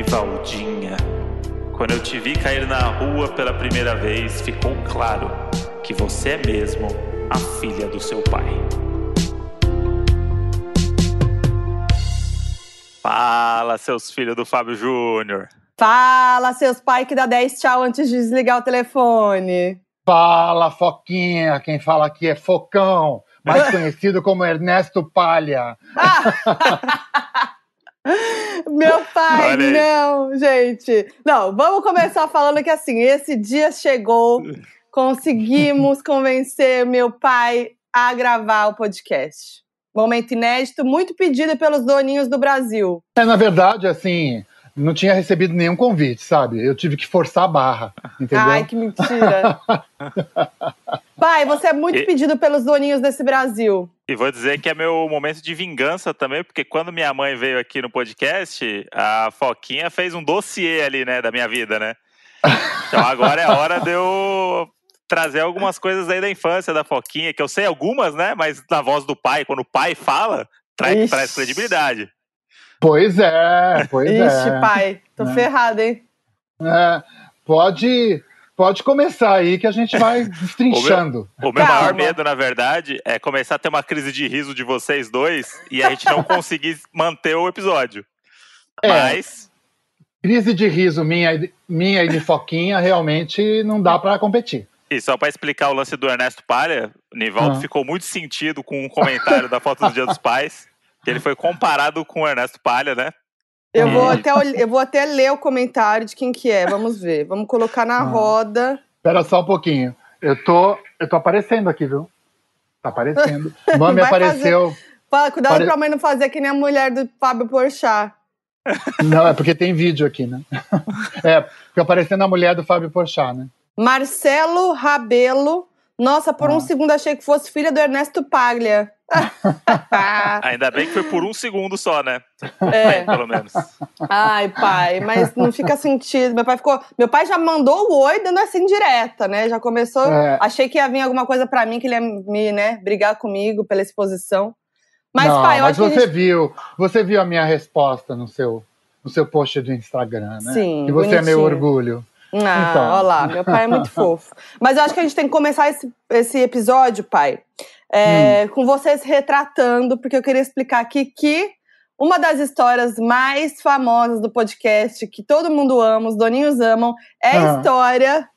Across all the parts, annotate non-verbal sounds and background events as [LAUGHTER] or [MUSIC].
Nivaldinha. Quando eu te vi cair na rua pela primeira vez, ficou claro que você é mesmo a filha do seu pai. Fala, seus filhos do Fábio Júnior. Fala, seus pais que dá 10 tchau antes de desligar o telefone. Fala, Foquinha. Quem fala aqui é Focão, mais [LAUGHS] conhecido como Ernesto Palha. [LAUGHS] Meu pai, não, gente. Não, vamos começar falando que assim, esse dia chegou, conseguimos [LAUGHS] convencer meu pai a gravar o podcast. Momento inédito, muito pedido pelos doninhos do Brasil. É, na verdade, assim, não tinha recebido nenhum convite, sabe? Eu tive que forçar a barra, entendeu? Ai, que mentira. [LAUGHS] Pai, você é muito e... pedido pelos doninhos desse Brasil. E vou dizer que é meu momento de vingança também, porque quando minha mãe veio aqui no podcast, a Foquinha fez um dossiê ali, né, da minha vida, né? Então agora é a hora de eu trazer algumas coisas aí da infância da Foquinha, que eu sei algumas, né? Mas na voz do pai, quando o pai fala, traz, traz credibilidade. Pois é, pois Ixi, é. Ixi, pai, tô é. ferrado, hein? É, pode, pode começar aí que a gente vai [LAUGHS] destrinchando. O meu, o meu maior medo, na verdade, é começar a ter uma crise de riso de vocês dois e a gente não [LAUGHS] conseguir manter o episódio. É, Mas. Crise de riso minha, minha e de Foquinha realmente não dá para competir. E só para explicar o lance do Ernesto Palha, o Nivaldo ah. ficou muito sentido com o um comentário da foto do Dia dos Pais, que ele foi comparado com o Ernesto Palha, né? Eu vou, até, eu vou até ler o comentário de quem que é, vamos ver. Vamos colocar na ah. roda. Espera só um pouquinho. Eu tô, eu tô aparecendo aqui, viu? Tá aparecendo. [LAUGHS] Mami apareceu. Fazer... Cuidado Pare... pra mãe não fazer que nem a mulher do Fábio Porchat. [LAUGHS] Não, é porque tem vídeo aqui, né? [LAUGHS] É, fica aparecendo a mulher do Fábio Porchat, né? Marcelo Rabelo. Nossa, por ah. um segundo achei que fosse filha do Ernesto Paglia. [LAUGHS] Ainda bem que foi por um segundo só, né? É. pelo menos. Ai, pai, mas não fica sentido. Meu pai ficou. Meu pai já mandou o oi dando assim direta, né? Já começou. É. Achei que ia vir alguma coisa para mim, que ele ia me, né, brigar comigo pela exposição. Mas, não, pai, eu mas acho você que. Gente... viu, você viu a minha resposta no seu, no seu post do Instagram, né? Sim. Que você bonitinho. é meu orgulho. Ah, então. olha lá, meu pai é muito [LAUGHS] fofo. Mas eu acho que a gente tem que começar esse, esse episódio, pai, é, hum. com você se retratando, porque eu queria explicar aqui que uma das histórias mais famosas do podcast, que todo mundo ama, os doninhos amam, é a ah. história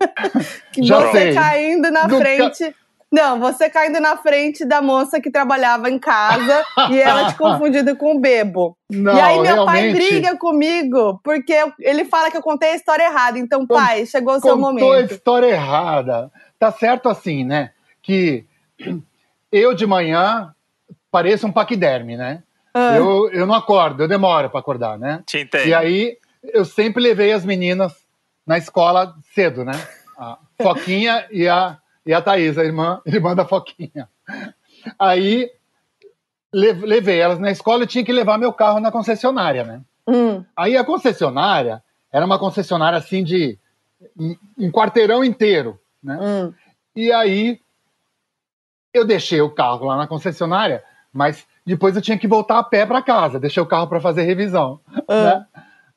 [LAUGHS] que Já você sei. caindo na Nunca... frente. Não, você caindo na frente da moça que trabalhava em casa e ela te [LAUGHS] confundindo com o bebo. Não, e aí meu realmente... pai briga comigo porque ele fala que eu contei a história errada. Então, pai, chegou o seu Contou momento. a história errada. Tá certo assim, né? Que eu de manhã pareço um paquiderme, né? Ah. Eu, eu não acordo, eu demoro para acordar, né? Te entendo. E aí eu sempre levei as meninas na escola cedo, né? A Foquinha e a e a Thaís, a irmã, [LAUGHS] irmã da Foquinha. Aí levei elas na escola e tinha que levar meu carro na concessionária, né? Hum. Aí a concessionária era uma concessionária assim de um quarteirão inteiro, né? Hum. E aí eu deixei o carro lá na concessionária, mas depois eu tinha que voltar a pé para casa, deixei o carro para fazer revisão, hum. né?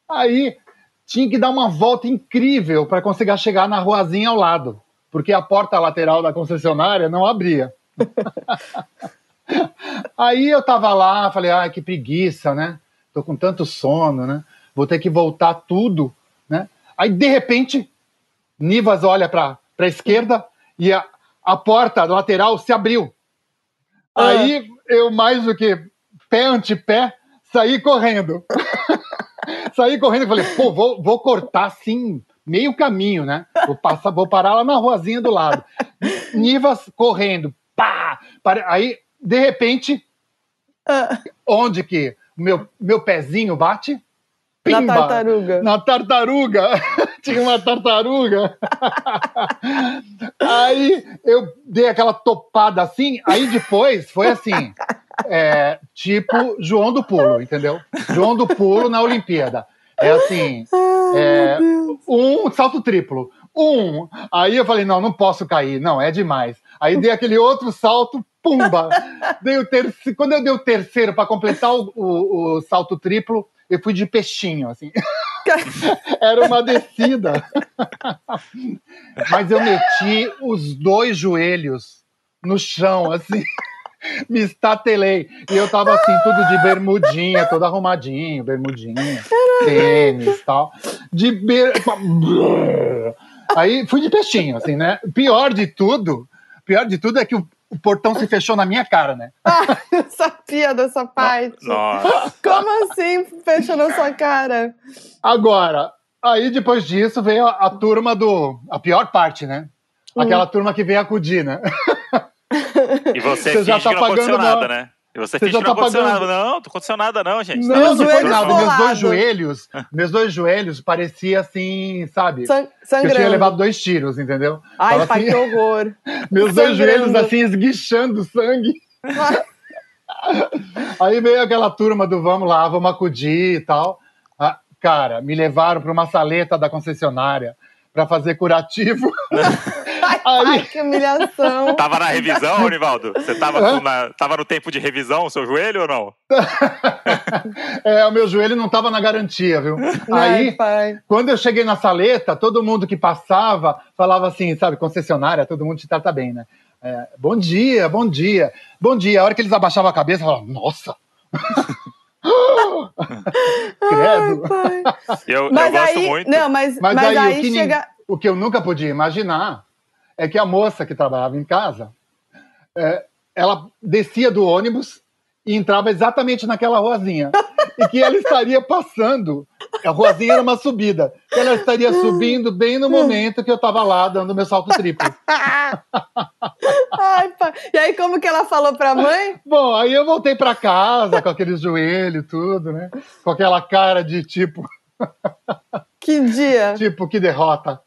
Aí tinha que dar uma volta incrível para conseguir chegar na ruazinha ao lado porque a porta lateral da concessionária não abria. [LAUGHS] Aí eu tava lá, falei, ai, que preguiça, né? Tô com tanto sono, né? Vou ter que voltar tudo, né? Aí, de repente, Nivas olha para a esquerda e a, a porta lateral se abriu. Ah. Aí eu, mais do que pé ante pé, saí correndo. [LAUGHS] saí correndo e falei, pô, vou, vou cortar assim meio caminho, né? Vou, passar, vou parar lá na ruazinha do lado. Nivas correndo, pá! Aí, de repente, ah. onde que meu, meu pezinho bate? Pimba, na tartaruga. Na tartaruga. [LAUGHS] Tinha uma tartaruga. [LAUGHS] aí eu dei aquela topada assim, aí depois foi assim. É, tipo João do Pulo, entendeu? João do Pulo na Olimpíada. É assim, é, um salto triplo. Um. Aí eu falei, não, não posso cair. Não, é demais. Aí dei aquele outro salto, pumba! Dei o terceiro, quando eu dei o terceiro para completar o, o, o, salto triplo, eu fui de peixinho, assim. [LAUGHS] Era uma descida. Mas eu meti os dois joelhos no chão, assim. Me estatelei. E eu tava assim, tudo de bermudinha, todo arrumadinho, bermudinha, tênis e tal. De ber... Aí fui de peixinho, assim, né? Pior de tudo, pior de tudo é que o, o portão se fechou na minha cara, né? [LAUGHS] Ah, eu sabia dessa parte. Nossa. [LAUGHS] Como assim fechou na sua cara? Agora, aí depois disso veio a, a turma do. A pior parte, né? Aquela hum. turma que veio acudir, né? [LAUGHS] E você, você já tá que não aconteceu nada, né? Você, você finge que não tá aconteceu pagando... nada. Não, não aconteceu nada, não, gente. Não, não, não foi nada. Meus dois joelhos, [LAUGHS] meus dois joelhos parecia assim, sabe? San sangrando. Eu tinha levado dois tiros, entendeu? Ai, Tava pai, assim... que horror. [LAUGHS] meus dois joelhos assim, esguichando sangue. [LAUGHS] Aí veio aquela turma do vamos lá, vamos acudir e tal. Ah, cara, me levaram para uma saleta da concessionária para fazer curativo. [LAUGHS] Ai, Ai, que humilhação. Tava na revisão, [LAUGHS] Onivaldo? Você tava, na, tava no tempo de revisão o seu joelho ou não? [LAUGHS] é, o meu joelho não tava na garantia, viu? Ai, Aí, pai. quando eu cheguei na saleta, todo mundo que passava falava assim, sabe, concessionária, todo mundo te trata bem, né? É, bom dia, bom dia, bom dia. A hora que eles abaixavam a cabeça, eu falava, nossa! [LAUGHS] Credo. Ai, eu, mas eu aí, gosto muito. Não, mas, mas, mas aí, aí o, que, chega... o que eu nunca podia imaginar é que a moça que trabalhava em casa, é, ela descia do ônibus e entrava exatamente naquela ruazinha. e que ela estaria passando. A ruazinha era uma subida. Ela estaria subindo bem no momento que eu estava lá dando meu salto triplo. [LAUGHS] Ai, pá. E aí, como que ela falou para a mãe? Bom, aí eu voltei para casa com aqueles joelhos, tudo, né? Com aquela cara de tipo. [LAUGHS] Que dia! tipo, que derrota.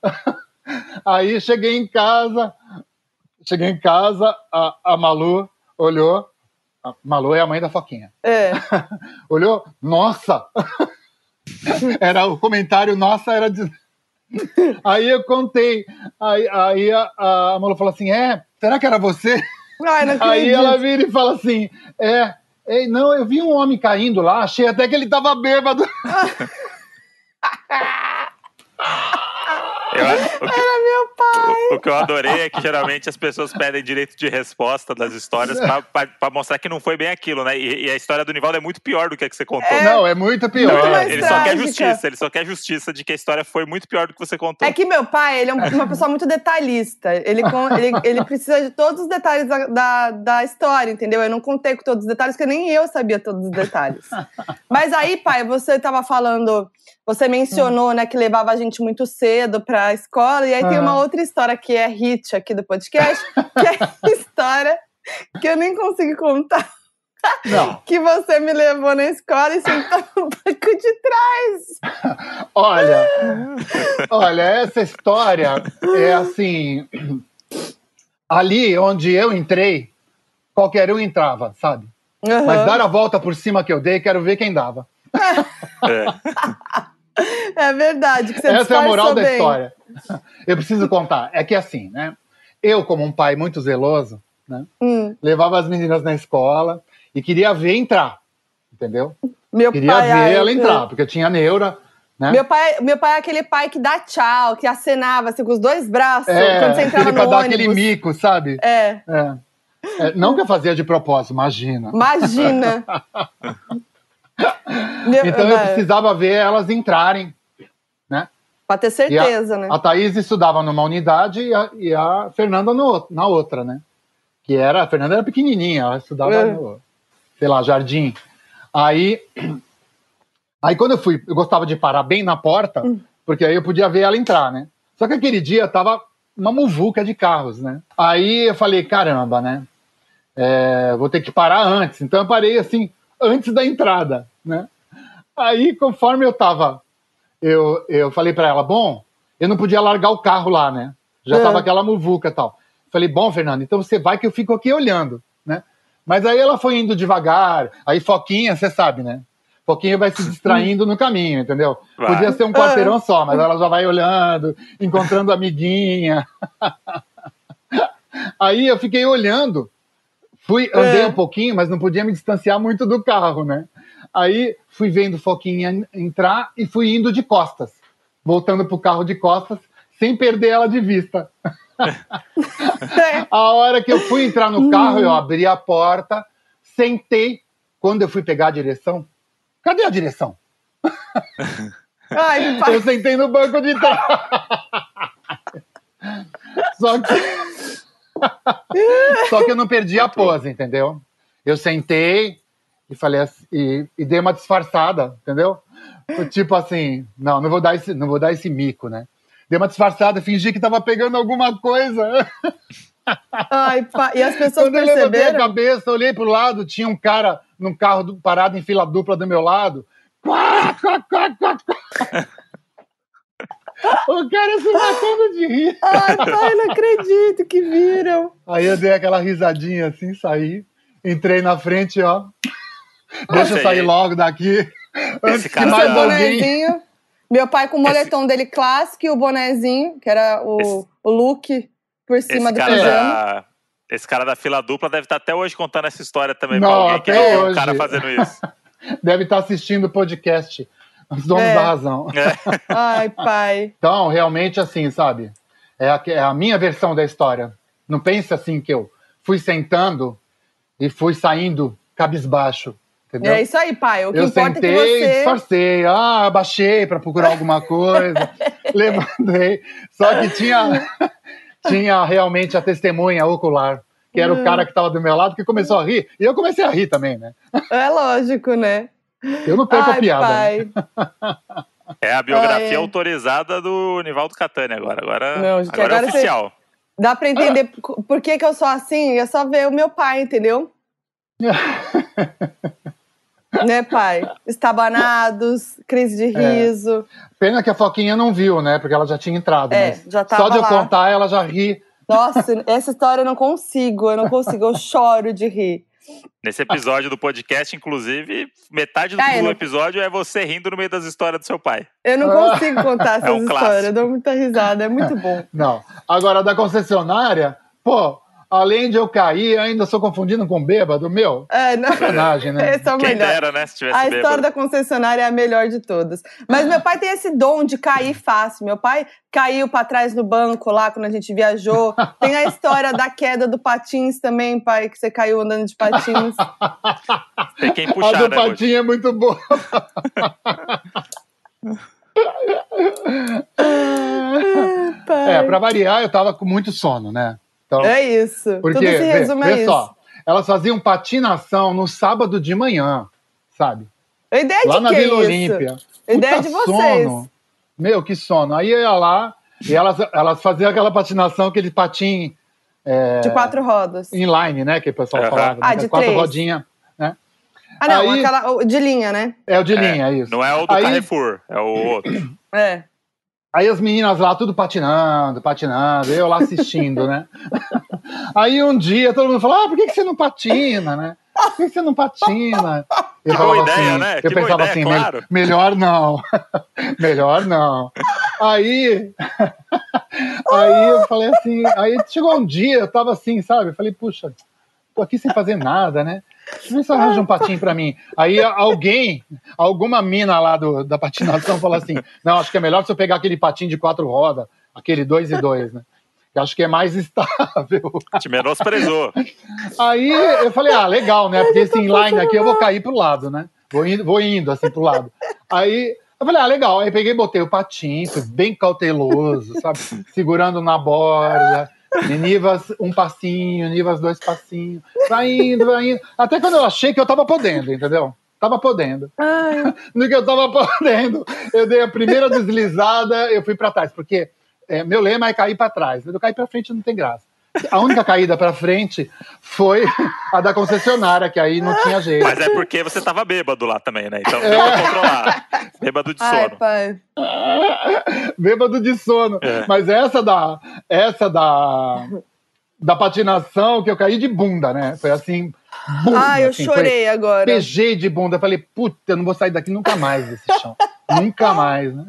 Aí cheguei em casa, cheguei em casa, a, a Malu olhou. A Malu é a mãe da Foquinha. É. [LAUGHS] olhou, nossa! [LAUGHS] era o comentário, nossa, era de. [LAUGHS] Aí eu contei. Aí, aí a, a Malu falou assim: é, será que era você? Ai, aí ela vira e fala assim: é, é, não, eu vi um homem caindo lá, achei até que ele tava bêbado. Eu, o que, Era meu pai. O, que eu adorei é que geralmente as pessoas pedem direito de resposta das histórias para mostrar que não foi bem aquilo, né? E, e, a história do Nivaldo é muito pior do que a que você contou. É, não, é muito pior. Muito ele trágica. só quer justiça, ele só quer justiça de que a história foi muito pior do que você contou. É que meu pai, ele é uma pessoa muito detalhista. Ele, ele, ele precisa de todos os detalhes da, da, da, história, entendeu? Eu não contei com todos os detalhes, porque nem eu sabia todos os detalhes. Mas aí, pai, você estava falando você mencionou, hum. né, que levava a gente muito cedo para a escola, e aí tem uma outra história que é hit aqui do podcast, que é a [LAUGHS] história que eu nem consigo contar. Não. Que você me levou na escola e sentou no banco de trás. Olha, [LAUGHS] olha, essa história é assim. Ali onde eu entrei, qualquer um entrava, sabe? Uhum. Mas dar a volta por cima que eu dei, quero ver quem dava. [LAUGHS] É. É verdade. Que Essa é a moral bem. da história. Eu preciso contar. É que assim, né? Eu, como um pai muito zeloso, né? Hum. Levava as meninas na escola e queria ver entrar. Entendeu? Meu queria pai, ver ai, ela entrar, porque eu tinha neura. Né? Meu, pai, meu pai é aquele pai que dá tchau, que acenava assim, com os dois braços é, quando você entrava [LAUGHS] no ônibus. dar aquele mico, sabe? É. é. é não que eu fazia de propósito, imagina. Imagina. [LAUGHS] Então eu precisava ver elas entrarem, né? Para ter certeza, a, né? A Thaís estudava numa unidade e a, e a Fernanda no, na outra, né? Que era, a Fernanda era pequenininha, ela estudava é. no, sei lá, jardim. Aí, aí quando eu fui, eu gostava de parar bem na porta, hum. porque aí eu podia ver ela entrar, né? Só que aquele dia tava uma muvuca de carros, né? Aí eu falei, caramba, né? É, vou ter que parar antes. Então eu parei assim, antes da entrada, né? Aí, conforme eu tava, eu, eu falei para ela, bom, eu não podia largar o carro lá, né? Já é. tava aquela muvuca e tal. Falei, bom, Fernando, então você vai que eu fico aqui olhando, né? Mas aí ela foi indo devagar, aí Foquinha, você sabe, né? Foquinha vai se distraindo no caminho, entendeu? Vai. Podia ser um quarteirão só, mas ela já vai olhando, encontrando amiguinha. [LAUGHS] aí eu fiquei olhando, Fui, andei É. um pouquinho, mas não podia me distanciar muito do carro, né? Aí fui vendo Foquinha entrar e fui indo de costas, voltando pro carro de costas, sem perder ela de vista. [LAUGHS] A hora que eu fui entrar no carro, eu abri a porta, sentei. Quando eu fui pegar a direção, cadê a direção? Ai. Eu sentei no banco de trás. [LAUGHS] Só que. [LAUGHS] Só que eu não perdi a pose, entendeu? Eu sentei e falei assim, e, e dei uma disfarçada, entendeu? Tipo assim, não, não vou dar esse, não vou dar esse mico, né? Dei uma disfarçada, fingi que tava pegando alguma coisa. Ai. E as pessoas Quando eu levantei a perceberam? cabeça, olhei pro lado, tinha um cara num carro do- parado em fila dupla do meu lado. Quá, quá, quá, quá, quá. [LAUGHS] O cara se matando de rir. Ai, pai, não acredito que viram. Aí eu dei aquela risadinha assim, saí. Entrei na frente, ó. Deixa eu sair logo daqui. Que cara mais tá- alguém. bonezinho. Meu pai com o moletom dele clássico e o bonezinho, que era o, Esse- o look por cima Esse do cara, pijama. da, esse cara da fila dupla deve estar até hoje contando essa história também Não, pra alguém que viu o cara fazendo isso. [LAUGHS] Deve estar assistindo o podcast. Os donos É. da razão. É. [LAUGHS] Ai, pai. Então, realmente, assim, sabe? É a, é a minha versão da história. Não pense assim que eu fui sentando e fui saindo cabisbaixo. Entendeu? É isso aí, pai. O que eu importa sentei, é que você. disfarcei, ah, abaixei para procurar alguma coisa, [LAUGHS] levantei. Só que tinha, [LAUGHS] tinha realmente a testemunha ocular, que era Hum. o cara que estava do meu lado, que começou a rir. E eu comecei a rir também, né? É lógico, né? Eu não perco Ai, a piada. né? pai. É a biografia Ah, é. autorizada do Nivaldo Catani agora. Agora, Não, gente, agora, agora é você- oficial. Dá pra entender por por que, que eu sou assim? É só ver o meu pai, entendeu? [LAUGHS] né, pai? Estabanados, crise de É. riso. Pena que a Foquinha não viu, né? Porque ela já tinha entrado. É, mas já tava só de eu lá. contar, ela já ri. Nossa, essa história eu não consigo, eu não consigo, eu [LAUGHS] choro de rir. Nesse episódio do podcast, inclusive, metade do Ah, eu não- episódio é você rindo no meio das histórias do seu pai. Eu não Ah. consigo contar [LAUGHS] essas É um histórias, eu dou muita risada, é muito bom. Não. Agora, da concessionária, pô, além de eu cair, ainda sou confundido com bêbado, meu. É, não, Personagem, né? esse é o Quem melhor. dera, né? Se tivesse A bêbado. história da concessionária é a melhor de todas. Mas meu pai tem esse dom de cair fácil. Meu pai caiu pra trás no banco lá quando a gente viajou. Tem a história da queda do patins também, pai, que você caiu andando de patins. [LAUGHS] Tem quem A puxar, do né? Guti? Patinho é muito boa. [LAUGHS] É, pra variar, eu tava com muito sono, né? Então, É isso. porque, Tudo se vê- resume a vê isso. só, elas faziam patinação no sábado de manhã, sabe? A ideia Lá de na que Vila é? Olímpia. A ideia Puta de vocês. Sono. Meu, que sono. Aí eu ia lá e elas, elas faziam aquela patinação, aquele patim De quatro rodas. inline, né? Que o pessoal Aham. falava. Ah, né? de Quatro três. rodinhas. Ah, não, Aí- aquela o- de linha, né? É o de linha, é isso. Não é o do Aí- Carrefour, é o outro. É. Aí as meninas lá, tudo patinando, patinando, eu lá assistindo, né? [LAUGHS] Aí um dia todo mundo falou: ah, por que, que você não patina, né? Por que, que você não patina? [LAUGHS] Eu Que boa ideia, assim, né? Eu Que pensava ideia, assim, claro. "Me- melhor não. [LAUGHS] melhor não. Aí. aí eu falei assim, aí chegou um dia, eu tava assim, sabe? Eu falei, puxa, tô aqui sem fazer nada, né? Eu ver se arranja um patinho pra mim. Aí alguém, alguma mina lá do, da patinação falou assim: não, acho que é melhor você pegar aquele patinho de quatro rodas, aquele dois e dois, né? Que acho que é mais estável. Te menosprezou. Aí eu falei, ah, legal, né? Porque esse inline aqui eu vou cair pro lado, né? Vou indo, vou indo assim pro lado. Aí eu falei, ah, legal. Aí peguei, botei o patinho, fui bem cauteloso, sabe? Segurando na borda. Nivas, um passinho, Nivas, dois passinhos. Vai indo, vai indo. Até quando eu achei que eu tava podendo, entendeu? Tava podendo. Ai, [LAUGHS] No que eu tava podendo, eu dei a primeira deslizada, eu fui pra trás, porque é, meu lema é cair pra trás. Eu cair pra frente não tem graça. A única caída pra frente foi a da concessionária, que aí não tinha jeito. Mas é porque você tava bêbado lá também, né? Então deu pra controlar. Bêbado de ai, sono. pai. Bêbado de sono. É. Mas essa da essa da da patinação que eu caí de bunda, né? Foi assim, bunda, Ai, eu assim, foi- chorei agora. Pejei de bunda, falei, puta, eu não vou sair daqui nunca mais desse chão. nunca mais, né?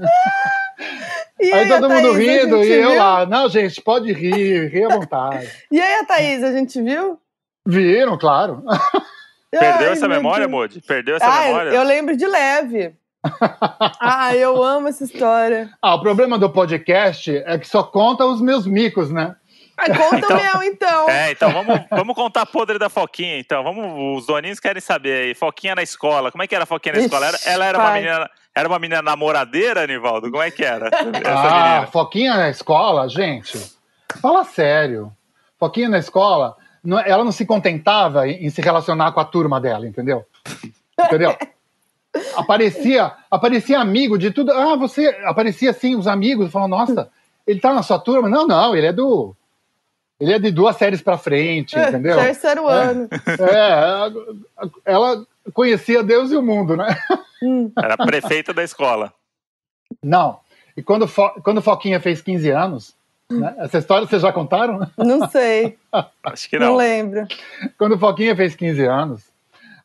E Aí a todo mundo Thaís, rindo e eu viu? lá, não, gente, pode rir, rir à vontade. [LAUGHS] E aí, a Thaís, a gente viu? Viram, claro. [LAUGHS] Perdeu Ai, essa memória. Modi? Perdeu essa Ah, memória? eu lembro de leve. [LAUGHS] ah, eu amo essa história. Ah, o problema do podcast é que só conta os meus micos, né? Ah, conta Então- o meu, então. É, então vamos, vamos contar a podre da Foquinha, então. Vamos, os doninhos querem saber aí. Foquinha na escola. Como é que era a Foquinha na Ixi, escola? Era- ela era uma pai. menina. Era uma menina namoradeira, Anivaldo? Como é que era? [LAUGHS] Essa ah, menina. Foquinha na escola, gente, fala sério. Foquinha na escola, não- ela não se contentava em, em se relacionar com a turma dela, entendeu? Entendeu? [LAUGHS] Aparecia, aparecia amigo de tudo. Ah, você aparecia assim, os amigos falam, nossa, ele tá na sua turma? Não, não, ele é do. Ele é de duas séries pra frente, entendeu? Terceiro ano. É, ela conhecia Deus e o mundo, né? Hum. Era prefeita da escola. Não. E quando, Fo- quando Foquinha fez 15 anos, né, essa história vocês já contaram? Não sei, [LAUGHS] Acho que não, não. lembro. Quando Foquinha fez 15 anos,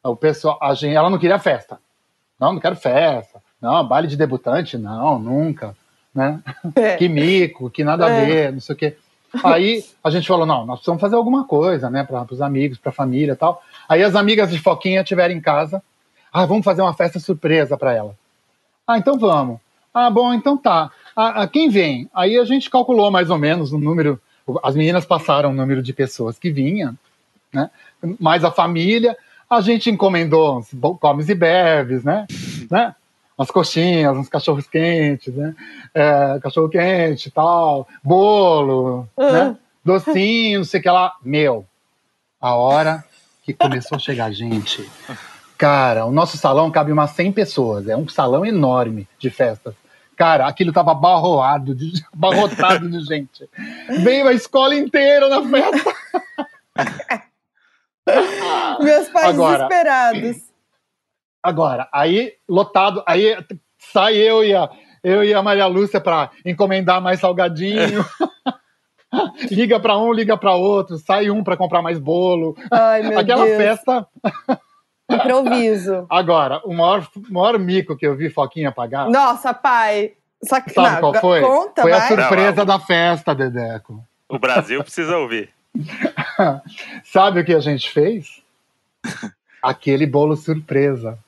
o pessoal, a gente, ela não queria festa. Não, não quero festa. Não, baile de debutante, não, nunca. Né? É. Que mico, que nada a É. ver, não sei o quê. Aí a gente falou, não, nós precisamos fazer alguma coisa, né, para os amigos, para a família tal. Aí as amigas de Foquinha estiveram em casa. Ah, vamos fazer uma festa surpresa para ela. Ah, então vamos. Ah, bom, então tá. Ah, ah, quem vem? Aí a gente calculou mais ou menos o número. As meninas passaram o número de pessoas que vinham, né? Mais a família. A gente encomendou comes e bebes, né? né? Umas coxinhas, uns cachorros quentes, né? É, cachorro quente e tal, bolo, Ah. né? Docinho, não sei o que lá. Meu, a hora que começou a chegar gente. Cara, o nosso salão cabe umas 100 pessoas. É um salão enorme de festas. Cara, aquilo tava abarroado, de, [LAUGHS] abarrotado de gente. Veio a escola inteira na festa. Meus pais Agora. desesperados. Agora, aí, lotado, aí sai eu e a, eu e a Maria Lúcia para encomendar mais salgadinho. [LAUGHS] liga para um, liga para outro, sai um para comprar mais bolo. Ai, meu Aquela Deus. festa. Improviso. Agora, o maior, maior mico que eu vi Foquinha pagar. Nossa, pai. Sac... Sabe não, qual foi? Conta, foi a vai. surpresa Não, da festa, Dedeco. O Brasil precisa ouvir. [LAUGHS] Sabe o que a gente fez? [LAUGHS] Aquele bolo surpresa.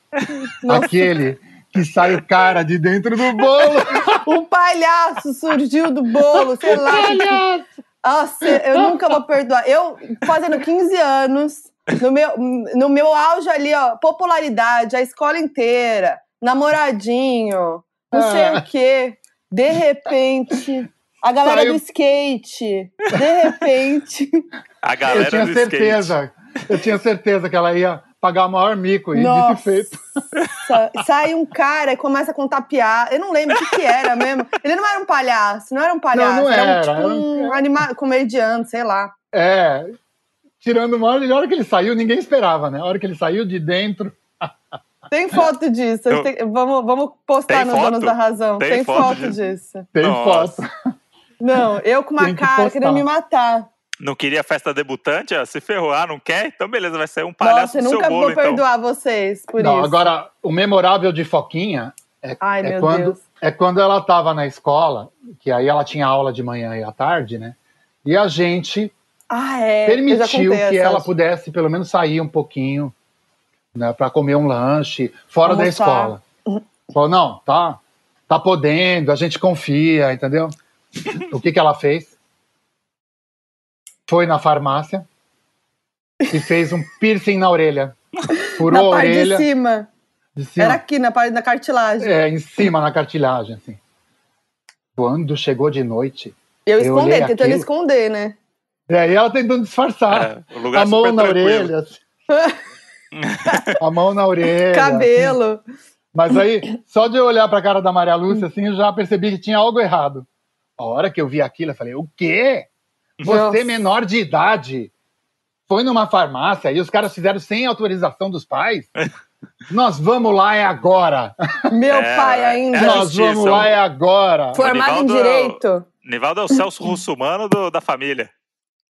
Nossa. Aquele que sai o cara de dentro do bolo. [LAUGHS] Um palhaço surgiu do bolo, sei lá. Nossa, eu nunca vou perdoar. Eu, fazendo 15 anos, no meu, no meu auge ali, ó, popularidade, a escola inteira, namoradinho, não sei Ah. o quê. De repente, a galera Saiu- do skate, de repente. A Eu galera tinha do skate. certeza. Eu tinha certeza que ela ia pagar o maior mico. E Nossa. feito. Sai um cara e começa a contar piada. Eu não lembro o que, que era mesmo. Ele não era um palhaço, não era um palhaço. não era, um, era, tipo era um um- anima... comediante, sei lá. É. Tirando o maior, e a hora que ele saiu, ninguém esperava, né? A hora que ele saiu de dentro. Tem foto disso. gente tem- Vamos, vamos postar Tem no foto? Donos da Razão. Tem Tem, foto foto, disso. Tem Nossa. foto. Não, eu com uma Tem que cara postar. querendo me matar. Não queria festa debutante? ó, se ferrou. Ah, não quer? Então beleza, vai sair um palhaço Nossa, eu seu nunca bolo, vou então. perdoar vocês por Não, isso. agora, o memorável de Foquinha Ai, é quando, Deus. é quando ela estava na escola, que aí ela tinha aula de manhã e à tarde, né? E a gente Ah, é. permitiu que essa. ela pudesse pelo menos sair um pouquinho, né, para comer um lanche fora da escola. Falou, não, tá, tá podendo, a gente confia, entendeu? o que que ela fez? Foi na farmácia e fez um piercing na orelha. [LAUGHS] Furou Na a parte orelha de cima. de cima, Era aqui, na parte da cartilagem. é, em cima na cartilagem, assim. Quando chegou de noite, Eu eu escondi, olhei tentando aquilo. esconder, né? e aí ela tentando disfarçar. É, o lugar a mão na tranquilo. orelha. assim. [LAUGHS] a mão na orelha. Cabelo. Mas aí, só de eu olhar pra cara da Maria Lúcia, assim, eu já percebi que tinha algo errado. A hora que eu vi aquilo, eu falei, o quê? Você, Nossa. menor de idade, foi numa farmácia e os caras fizeram sem autorização dos pais? [LAUGHS] Nós vamos lá, é agora. Meu É, pai é ainda. a Nós justiça, vamos lá, é agora. Formado em direito. Nivaldo é o Celso Russumano do- da família.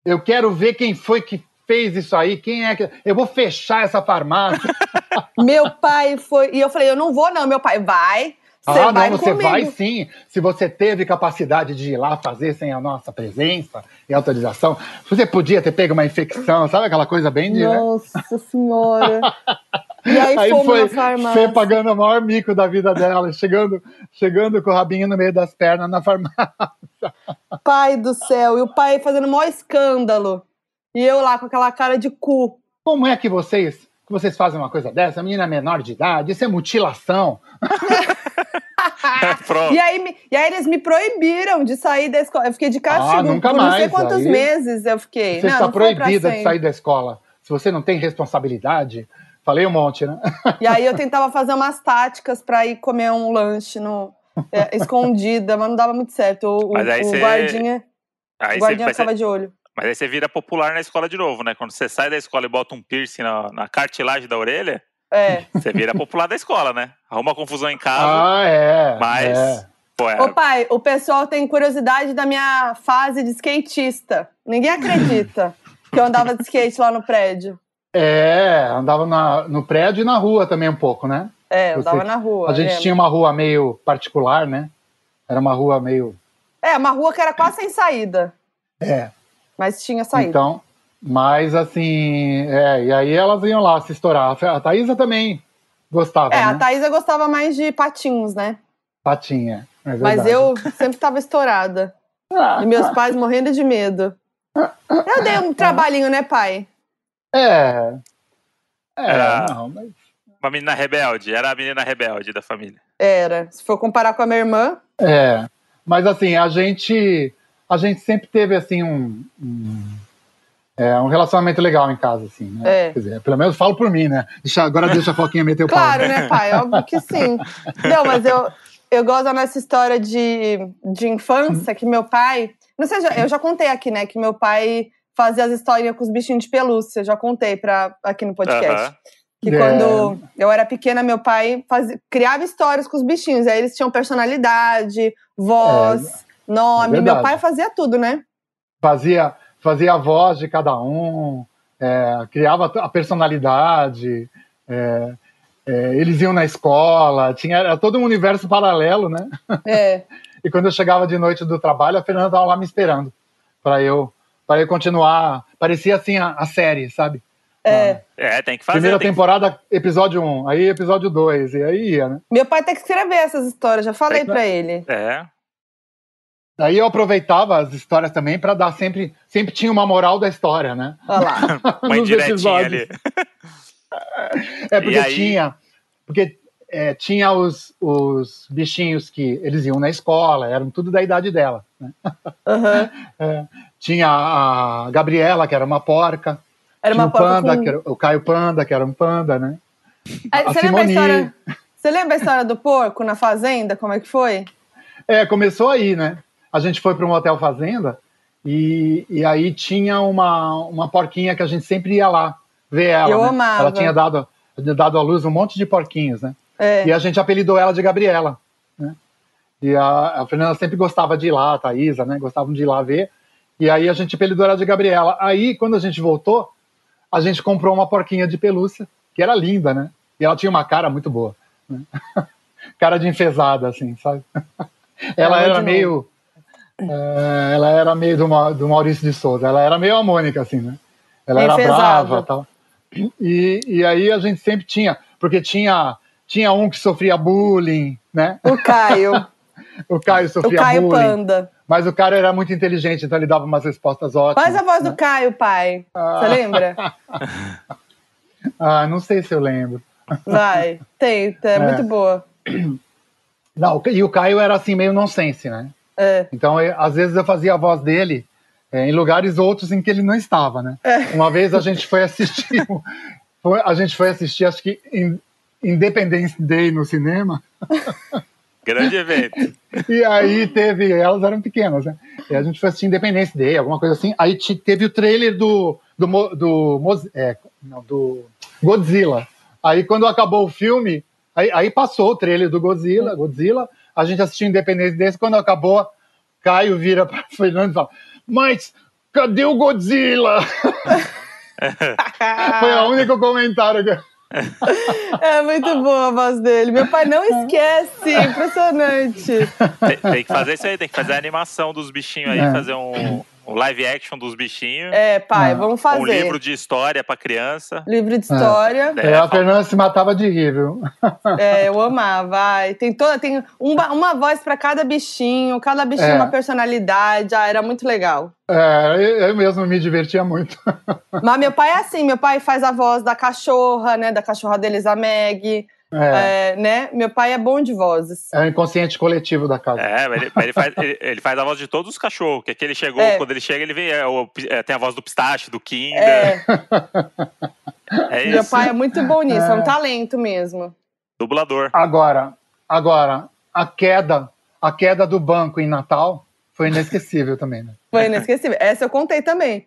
Eu quero ver quem foi que fez isso aí, quem é que... Eu vou fechar essa farmácia. [LAUGHS] Meu pai foi. E eu falei, eu não vou, não. Meu pai, vai. Você ah, vai não, você comigo. vai sim. Se você teve capacidade de ir lá fazer sem a nossa presença e autorização, você podia ter pego uma infecção, sabe aquela coisa bem de. né? Nossa senhora. [LAUGHS] E aí, Aí foi. Fê pagando o maior mico da vida dela, chegando, chegando com o rabinho no meio das pernas na farmácia. Pai do céu. E o pai fazendo o maior escândalo. E eu lá com aquela cara de cu. Como é que vocês, que vocês fazem uma coisa dessa? A menina é menor de idade, isso é mutilação. [LAUGHS] [LAUGHS] E aí, me- e aí eles me proibiram de sair da escola. Eu fiquei de castigo Ah, nunca por não sei mais, quantos aí meses eu fiquei. Você não, está não proibida de sair da escola. Se você não tem responsabilidade, falei um monte, né? E aí eu [LAUGHS] tentava fazer umas táticas pra ir comer um lanche no, é, escondida, mas não dava muito certo. O, Mas aí o guardinha, Aí o guardinha ficava de olho. mas aí você vira popular na escola de novo, né? Quando você sai da escola e bota um piercing na, na cartilagem da orelha, É. você vira popular da escola, né? Arruma confusão em casa, Ah, é. mas. é. Pô, é, Ô pai, o pessoal tem curiosidade da minha fase de skatista. Ninguém acredita [LAUGHS] que eu andava de skate lá no prédio. É, andava na- no prédio e na rua também um pouco, né? É, eu andava na rua. A gente lembro. tinha uma rua meio particular, né? Era uma rua meio. É, uma rua que era quase sem saída, É. mas tinha saída. Então, mas assim, é, e aí elas iam lá se estourar. A Thaísa também gostava, é, né? a Thaísa gostava mais de patins, né? Patinha. é Mas eu sempre estava estourada. Ah, E meus pais morrendo de medo. Eu dei um trabalhinho, né, pai? É. É, Era- não, mas. uma menina rebelde, era a menina rebelde da família. Era. Se for comparar com a minha irmã, É. Mas assim, a gente. A gente sempre teve assim um. um é, um relacionamento legal em casa, assim, né? É. Quer dizer, pelo menos falo por mim, né? Deixa, agora deixa a Foquinha meter o pau. claro, né, pai? Óbvio que sim. Não, mas eu, eu gosto da nossa história de, de infância, que meu pai. Não sei, eu já contei aqui, né? Que meu pai fazia as historinhas com os bichinhos de pelúcia. Já contei pra, aqui no podcast. Aham. Que É. quando eu era pequena, meu pai fazia, criava histórias com os bichinhos. Aí eles tinham personalidade, voz, nome. é meu verdade. pai fazia tudo, né? Fazia, fazia a voz de cada um, é, criava a personalidade. é, é, eles iam na escola, tinha era todo um universo paralelo, né? É. [LAUGHS] E quando eu chegava de noite do trabalho, a Fernanda estava lá me esperando para eu para eu continuar. Parecia assim a, a série, sabe? É. É, tem que fazer. Primeira tem que- temporada, episódio 1, aí episódio 2, e aí ia, né? Meu pai tem que escrever essas histórias, já falei Tem pra ele. É. Aí eu aproveitava as histórias também para dar sempre. Sempre tinha uma moral da história, né? Olha lá. [LAUGHS] Nos episódios. ali. É porque aí- tinha. Porque é, tinha os, os bichinhos que eles iam na escola, eram tudo da idade dela. né? Aham. [LAUGHS] Tinha a Gabriela, que era uma porca. Era uma o porca Panda, com... que era, o Caio Panda, que era um panda, né? Aí, a você, lembra a história... [LAUGHS] você lembra a história do porco na fazenda? Como é que foi? É, começou aí, né? A gente foi para um hotel fazenda e, e aí tinha uma, uma porquinha que a gente sempre ia lá ver ela. Eu né? amava. Ela tinha dado, dado à luz um monte de porquinhos, né? É. E a gente apelidou ela de Gabriela. Né? E a, a Fernanda sempre gostava de ir lá, a Thaisa, né? Gostavam de ir lá ver. E aí a gente apelidou ela de Gabriela. Aí, quando a gente voltou, a gente comprou uma porquinha de pelúcia, que era linda, né? E ela tinha uma cara muito boa. né? [LAUGHS] cara de enfesada, assim, sabe? [LAUGHS] ela era meio. É, ela era meio do, do Maurício de Souza. Ela era meio a Mônica, assim, né? Ela era Enfesada. brava tal. E, e aí a gente sempre tinha, porque tinha, tinha um que sofria bullying, né? O Caio. [LAUGHS] O Caio o sofria Caio bullying. Panda. Mas o cara era muito inteligente, então ele dava umas respostas ótimas. Faz a voz do Caio, pai. Você lembra? [LAUGHS] Ah, não sei se eu lembro. Vai. Tenta, é, [LAUGHS] muito boa. Não, o e o Caio era assim, meio nonsense, né? É. Então, eu- às vezes eu fazia a voz dele é, em lugares outros em que ele não estava, né? É. Uma vez a gente foi assistir, foi- a gente foi assistir, acho que In- Independence Day no cinema, [LAUGHS] Grande evento. e aí teve, elas eram pequenas, né? E a gente foi assistir Independence Day, alguma coisa assim. Aí te- teve o trailer do do, do, Moz- é, não, do Godzilla. Aí quando acabou o filme, aí, aí passou o trailer do Godzilla, Godzilla. A gente assistiu Independence Day. Quando acabou, Caio vira para [LAUGHS] Fernando e fala: Mas cadê o Godzilla? [LAUGHS] Foi o único comentário que. É muito boa a voz dele. Meu pai não esquece. Impressionante. Tem, tem que fazer isso aí, tem que fazer a animação dos bichinhos aí, É. fazer um, um live action dos bichinhos. É, pai, Ah. vamos fazer. Um livro de história pra criança. Livro de história. É, É, a Fernanda se matava de rir, viu? É, eu amava. Ai, tem toda, tem uma, uma voz pra cada bichinho, cada bichinho É. uma personalidade. Ah, era muito legal. É, eu, eu mesmo me divertia muito. Mas meu pai é assim, meu pai faz a voz da cachorra, né? Da cachorra deles, a Meg. É, É, né? Meu pai é bom de vozes. é o inconsciente coletivo da casa. É, mas ele, mas ele faz, ele, ele faz a voz de todos os cachorros. Que aqui ele chegou, É. quando ele chega, ele vem. é, o- é, tem a voz do pistache, do Kinder. É, [LAUGHS] É, meu pai é muito bom nisso, é um É. talento mesmo. Dublador. Agora, agora, a queda, a queda do banco em Natal foi inesquecível também, né? Foi inesquecível. Essa eu contei também.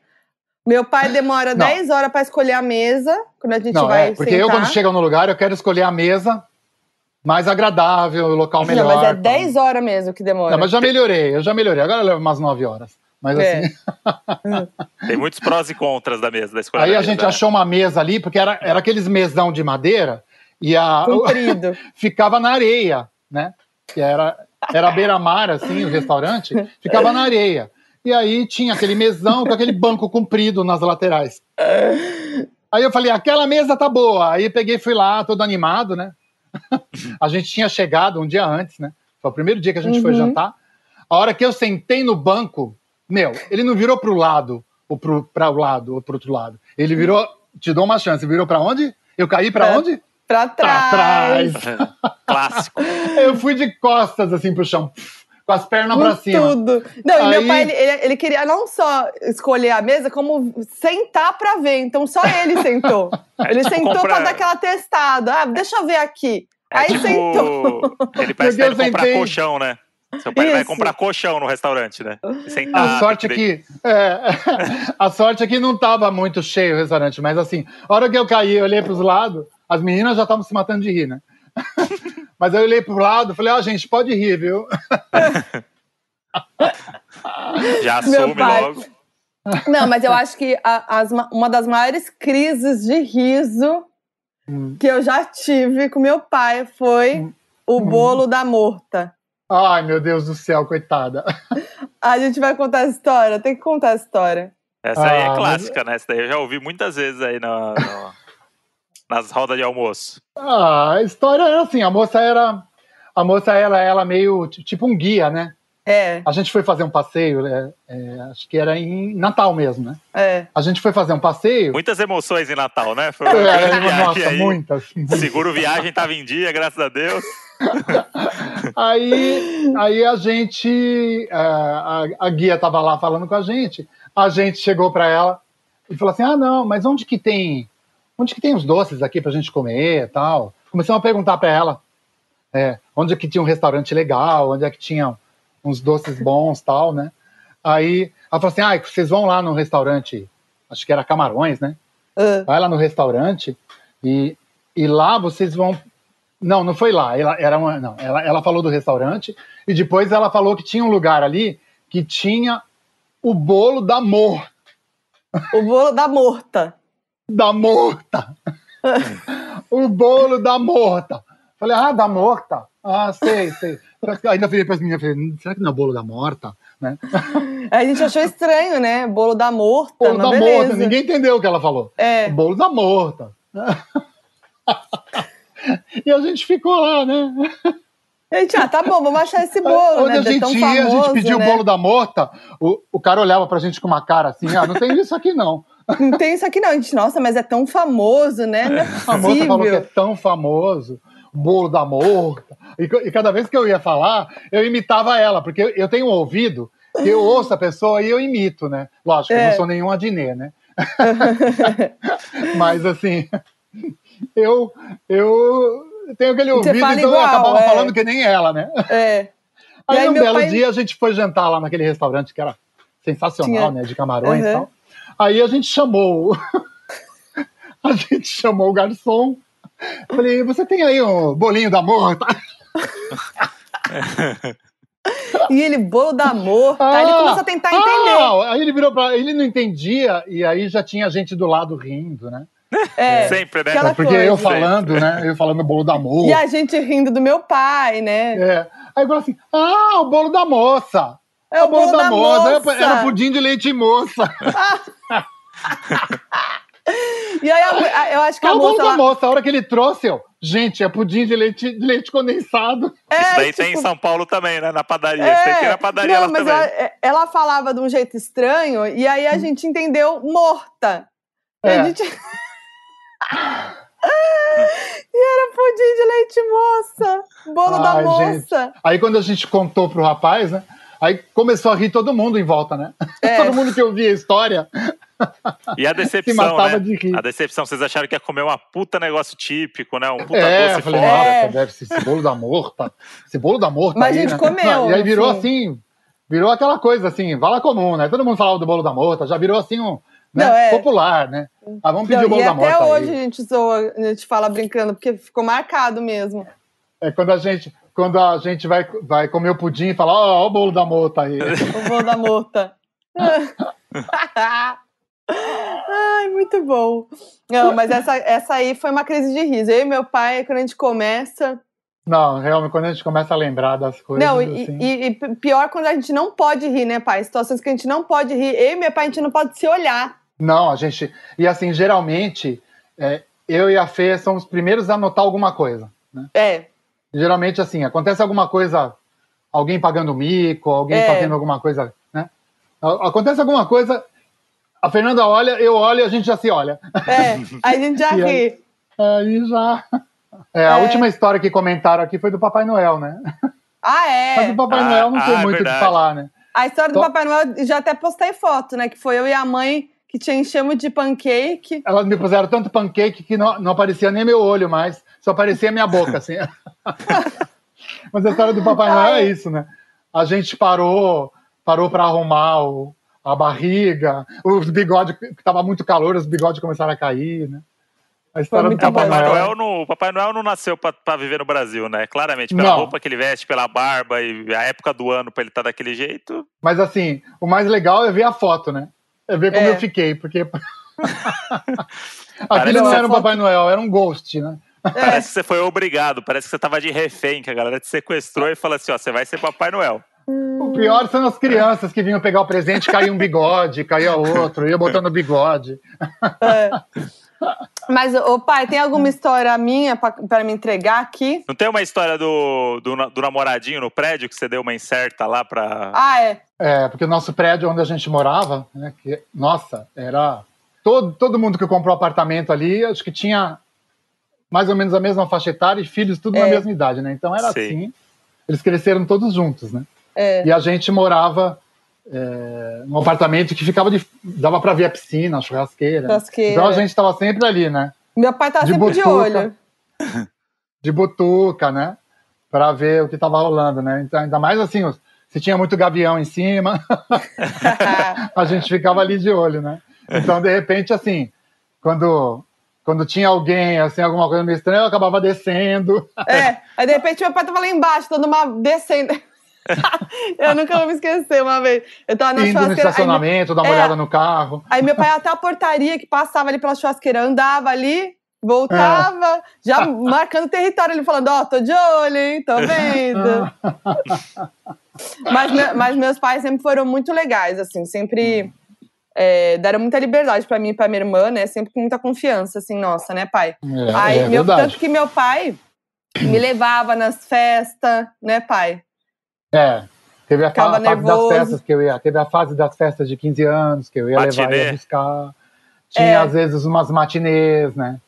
Meu pai demora Não. 10 horas pra escolher a mesa, quando a gente Não, vai é, porque sentar. eu, quando chego no lugar, eu quero escolher a mesa mais agradável, o local melhor. Não, mas é tal. 10 horas mesmo que demora. Não, mas já melhorei, eu já melhorei. Agora leva umas 9 horas. Mas É. assim, [LAUGHS] Tem muitos prós e contras da mesa, da escolha aí da a mesa, gente né? achou uma mesa ali, porque era, era aqueles mesão de madeira e a, [LAUGHS] Comprido. ficava na areia, né? Que era, era beira-mar, assim, o restaurante, ficava na areia. E aí tinha aquele mesão com aquele banco comprido nas laterais. Aí eu falei, aquela mesa tá boa. Aí peguei e fui lá, todo animado, né? [LAUGHS] A gente tinha chegado um dia antes, né? Foi o primeiro dia que a gente foi Uhum. jantar. A hora que eu sentei no banco, meu, ele não virou pro lado, ou pro, pra o lado, ou pro outro lado. Ele virou, te dou uma chance, virou pra onde? Eu caí pra Pra- onde? Pra Pra trás. trás. [LAUGHS] Clássico. Eu fui de costas, assim, pro chão, com as pernas pra Com cima. tudo. Não, e Aí- meu pai, ele, ele- ele queria não só escolher a mesa, como sentar pra ver. Então só ele sentou. [LAUGHS] Ele tipo sentou comprar- pra dar aquela testada. Ah, deixa eu ver aqui. É Aí tipo, sentou. ele parece que vai comprar sentei- colchão, né? Seu pai vai Isso. comprar colchão no restaurante, né? Sentar, A sorte é tem que, é, [LAUGHS] a sorte é que não tava muito cheio o restaurante, mas assim, a hora que eu caí, eu olhei pros lados, as meninas já estavam se matando de rir, né? [LAUGHS] Mas eu olhei pro lado e falei, ó, gente, pode rir, viu? [LAUGHS] Já assume logo. Não, mas eu acho que a- as ma- uma das maiores crises de riso Hum. que eu já tive com meu pai foi o bolo da morta. Ai, meu Deus do céu, coitada. [LAUGHS] A gente vai contar a história, tem que contar a história. Essa aí Ah, é mas- clássica, né? Essa daí eu já ouvi muitas vezes aí na- no- nas rodas de almoço. Ah, a história era assim, a moça era, a moça ela, ela meio tipo um guia, né? É, A gente foi fazer um passeio, é, é, acho que era em Natal mesmo, né? é. A gente foi fazer um passeio. Muitas emoções em Natal, né? Foi uma É, nossa, aí. muitas. Seguro viagem tava em dia, graças a Deus. [LAUGHS] Aí, aí a gente, é, a, a guia tava lá falando com a gente, a gente chegou para ela e falou assim, ah não, mas onde que tem, onde que tem os doces aqui pra gente comer e tal? Começamos a perguntar para ela, é, onde é que tinha um restaurante legal, onde é que tinha uns doces bons [LAUGHS] tal, né? Aí ela falou assim, ah, vocês vão lá no restaurante, acho que era Camarões, né? Vai lá no restaurante e, e lá vocês vão. Não, não foi lá. Ela, era uma, não, ela, ela falou do restaurante e depois ela falou que tinha um lugar ali que tinha o bolo da mor, o bolo da morta. Da morta. [LAUGHS] o bolo da morta. Falei, ah, da morta. Ah, sei, sei. Ainda falei para as meninas, falei, "Hum, será que não é bolo da morta? Né? A gente achou estranho, né? Bolo da morta, Bolo da beleza. morta. Ninguém entendeu o que ela falou. É, bolo da morta. [LAUGHS] e a gente ficou lá, né? a gente, ah, tá bom, vamos achar esse bolo, Onde né? a gente ia, a gente famoso, pediu né? o bolo da morta, o, o cara olhava pra gente com uma cara assim, ah, não tem isso aqui não. [LAUGHS] Não tem isso aqui não, a gente, nossa, mas é tão famoso, né? Não é [LAUGHS] A moça falou que é tão famoso, bolo da morta. E, e cada vez que eu ia falar, eu imitava ela, porque eu, eu tenho um ouvido que eu ouço a pessoa e eu imito, né? Lógico, eu É. não sou nenhum Adnet, né? [LAUGHS] Mas assim, eu, eu tenho aquele ouvido, então eu igual, acabava é. falando que nem ela, né? É. Aí, E aí um belo pai- dia a gente foi jantar lá naquele restaurante que era sensacional, Tinha- né? De camarões e Uhum. tal. Aí a gente chamou. o- [LAUGHS] a gente chamou o garçom. Falei, você tem aí um bolinho da morta? [LAUGHS] E ele, bolo da morta. aí ele Ah, começou a tentar entender. Ah, aí ele virou pra. Ele não entendia, e aí já tinha gente do lado rindo, né? É, Sempre, né? aquela É porque coisa. eu falando, né? Eu falando bolo da moça. E a gente rindo do meu pai, né? É. Aí eu assim, ah, o bolo da moça. É o bolo da moça. Era, era pudim de leite moça. [LAUGHS] E aí a- a- eu acho que É a o bolo moça da moça. A hora que ele trouxe, eu, gente, é pudim de leite, de leite condensado. É, Isso daí tem em tipo, São Paulo também, né? Na padaria. Isso tem que ir na padaria não, lá mas também. ela, é, ela falava de um jeito estranho e aí a gente entendeu morta. E É. a gente... [LAUGHS] e era pudim de leite moça, bolo da Ai, moça. Aí quando a gente contou pro rapaz, né? Aí começou a rir todo mundo em volta, né? É. [LAUGHS] todo mundo que ouvia a história E a [LAUGHS] se decepção, matava né? de rir. A decepção, vocês acharam que ia comer uma puta negócio típico, né? Um puta É, doce eu falei, fora. É. nossa, deve ser esse bolo da morta. Esse bolo da morta Mas a aí, gente né? comeu, E aí virou no assim, virou aquela coisa assim, vala comum, né? Todo mundo falava do bolo da morta, já virou assim um né, Não, é. popular, né? Ah, vamos pedir Não, o bolo e da até morta hoje aí. a gente zoa, a gente fala brincando, porque ficou marcado mesmo. É quando a gente, quando a gente vai, vai comer o pudim e fala, ó, ó o bolo da morta aí. [LAUGHS] O bolo da morta. [LAUGHS] Ai, muito bom. Não, mas essa, essa aí foi uma crise de riso. Eu e meu pai, quando a gente começa. Não, realmente, quando a gente começa a lembrar das coisas. Não, e, assim, e- e pior quando a gente não pode rir, né, pai? Situações que a gente não pode rir. Eu e meu pai, a gente não pode se olhar. Não, a gente. E assim, geralmente, é, eu e a Fê somos os primeiros a notar alguma coisa. Né? É, Geralmente, assim, acontece alguma coisa, alguém pagando mico, alguém É. fazendo alguma coisa, né? Acontece alguma coisa, a Fernanda olha, eu olho e a gente já se olha. é. Aí a gente já [LAUGHS] aí? ri. Aí já. É, a É. última história que comentaram aqui foi do Papai Noel, né? Ah, [LAUGHS] Mas é. o Papai Ah, Noel não tem ah, é muito o que falar, né? A história do Tô- Papai Noel, já até postei foto, né? Que foi eu e a mãe que te enchemos de pancake. Elas me puseram tanto pancake que não, não aparecia nem meu olho mais, só aparecia minha boca, assim. [LAUGHS] Mas a história do Papai Noel é isso, né? A gente parou, parou para arrumar o- a barriga, os bigodes, que estava muito calor, os bigodes começaram a cair, né? A história do muito É. Papai Papai Noel. Noel, não, o Papai Noel não nasceu pra, pra viver no Brasil, né? Claramente, pela Não. roupa que ele veste, pela barba e a época do ano pra ele estar daquele jeito. Mas assim, o mais legal é ver a foto, né? É ver como É. eu fiquei, porque. [LAUGHS] [LAUGHS] Aquilo não era um Papai Noel, era um ghost, né? É. Parece que você foi obrigado, parece que você tava de refém, que a galera te sequestrou e falou assim: ó, você vai ser Papai Noel. O pior são as crianças que vinham pegar o presente, caía um bigode, caía outro, ia botando bigode. É. Mas, ô pai, tem alguma história minha pra, pra me entregar aqui? Não tem uma história do, do, do namoradinho no prédio que você deu uma incerta lá pra. Ah, é. É, porque o nosso prédio onde a gente morava, né, que, nossa, era. Todo, todo mundo que comprou apartamento ali, acho que tinha mais ou menos a mesma faixa etária e filhos tudo na É. mesma idade, né? Então era Sim. assim. Eles cresceram todos juntos, né? É. E a gente morava é, num apartamento que ficava de. dava para ver a piscina, a churrasqueira. Churrasqueira. Então a gente estava sempre ali, né? Meu pai De sempre de butuca. olho. De butuca, né? Para ver o que estava rolando, né? Então, ainda mais assim, se tinha muito gavião em cima, [LAUGHS] [LAUGHS] a gente ficava ali de olho, né? Então, de repente, assim, quando, quando tinha alguém, assim, alguma coisa meio estranha, eu acabava descendo. é. [LAUGHS] Aí, de repente, meu pai tava lá embaixo, dando uma descendo. [LAUGHS] eu nunca vou me esquecer uma vez. Eu tava na indo no churrasqueira. Aí, meu- estacionamento, dar uma É. olhada no carro. aí meu pai até a portaria que passava ali pela churrasqueira, andava ali, voltava, já marcando território, ele falando, ó, tô de olho, hein, tô vendo. [LAUGHS] mas, mas meus pais sempre foram muito legais, assim, sempre é, deram muita liberdade pra mim e pra minha irmã, né, sempre com muita confiança, assim, nossa, né, pai? É, Aí, é meu, tanto que meu pai me levava nas festas, né, pai? É. Teve a, a fase nervoso. das festas que eu ia. Teve a fase das festas de 15 anos que eu ia levar Matinê. e ia buscar. Tinha, É. às vezes, umas matinês, né?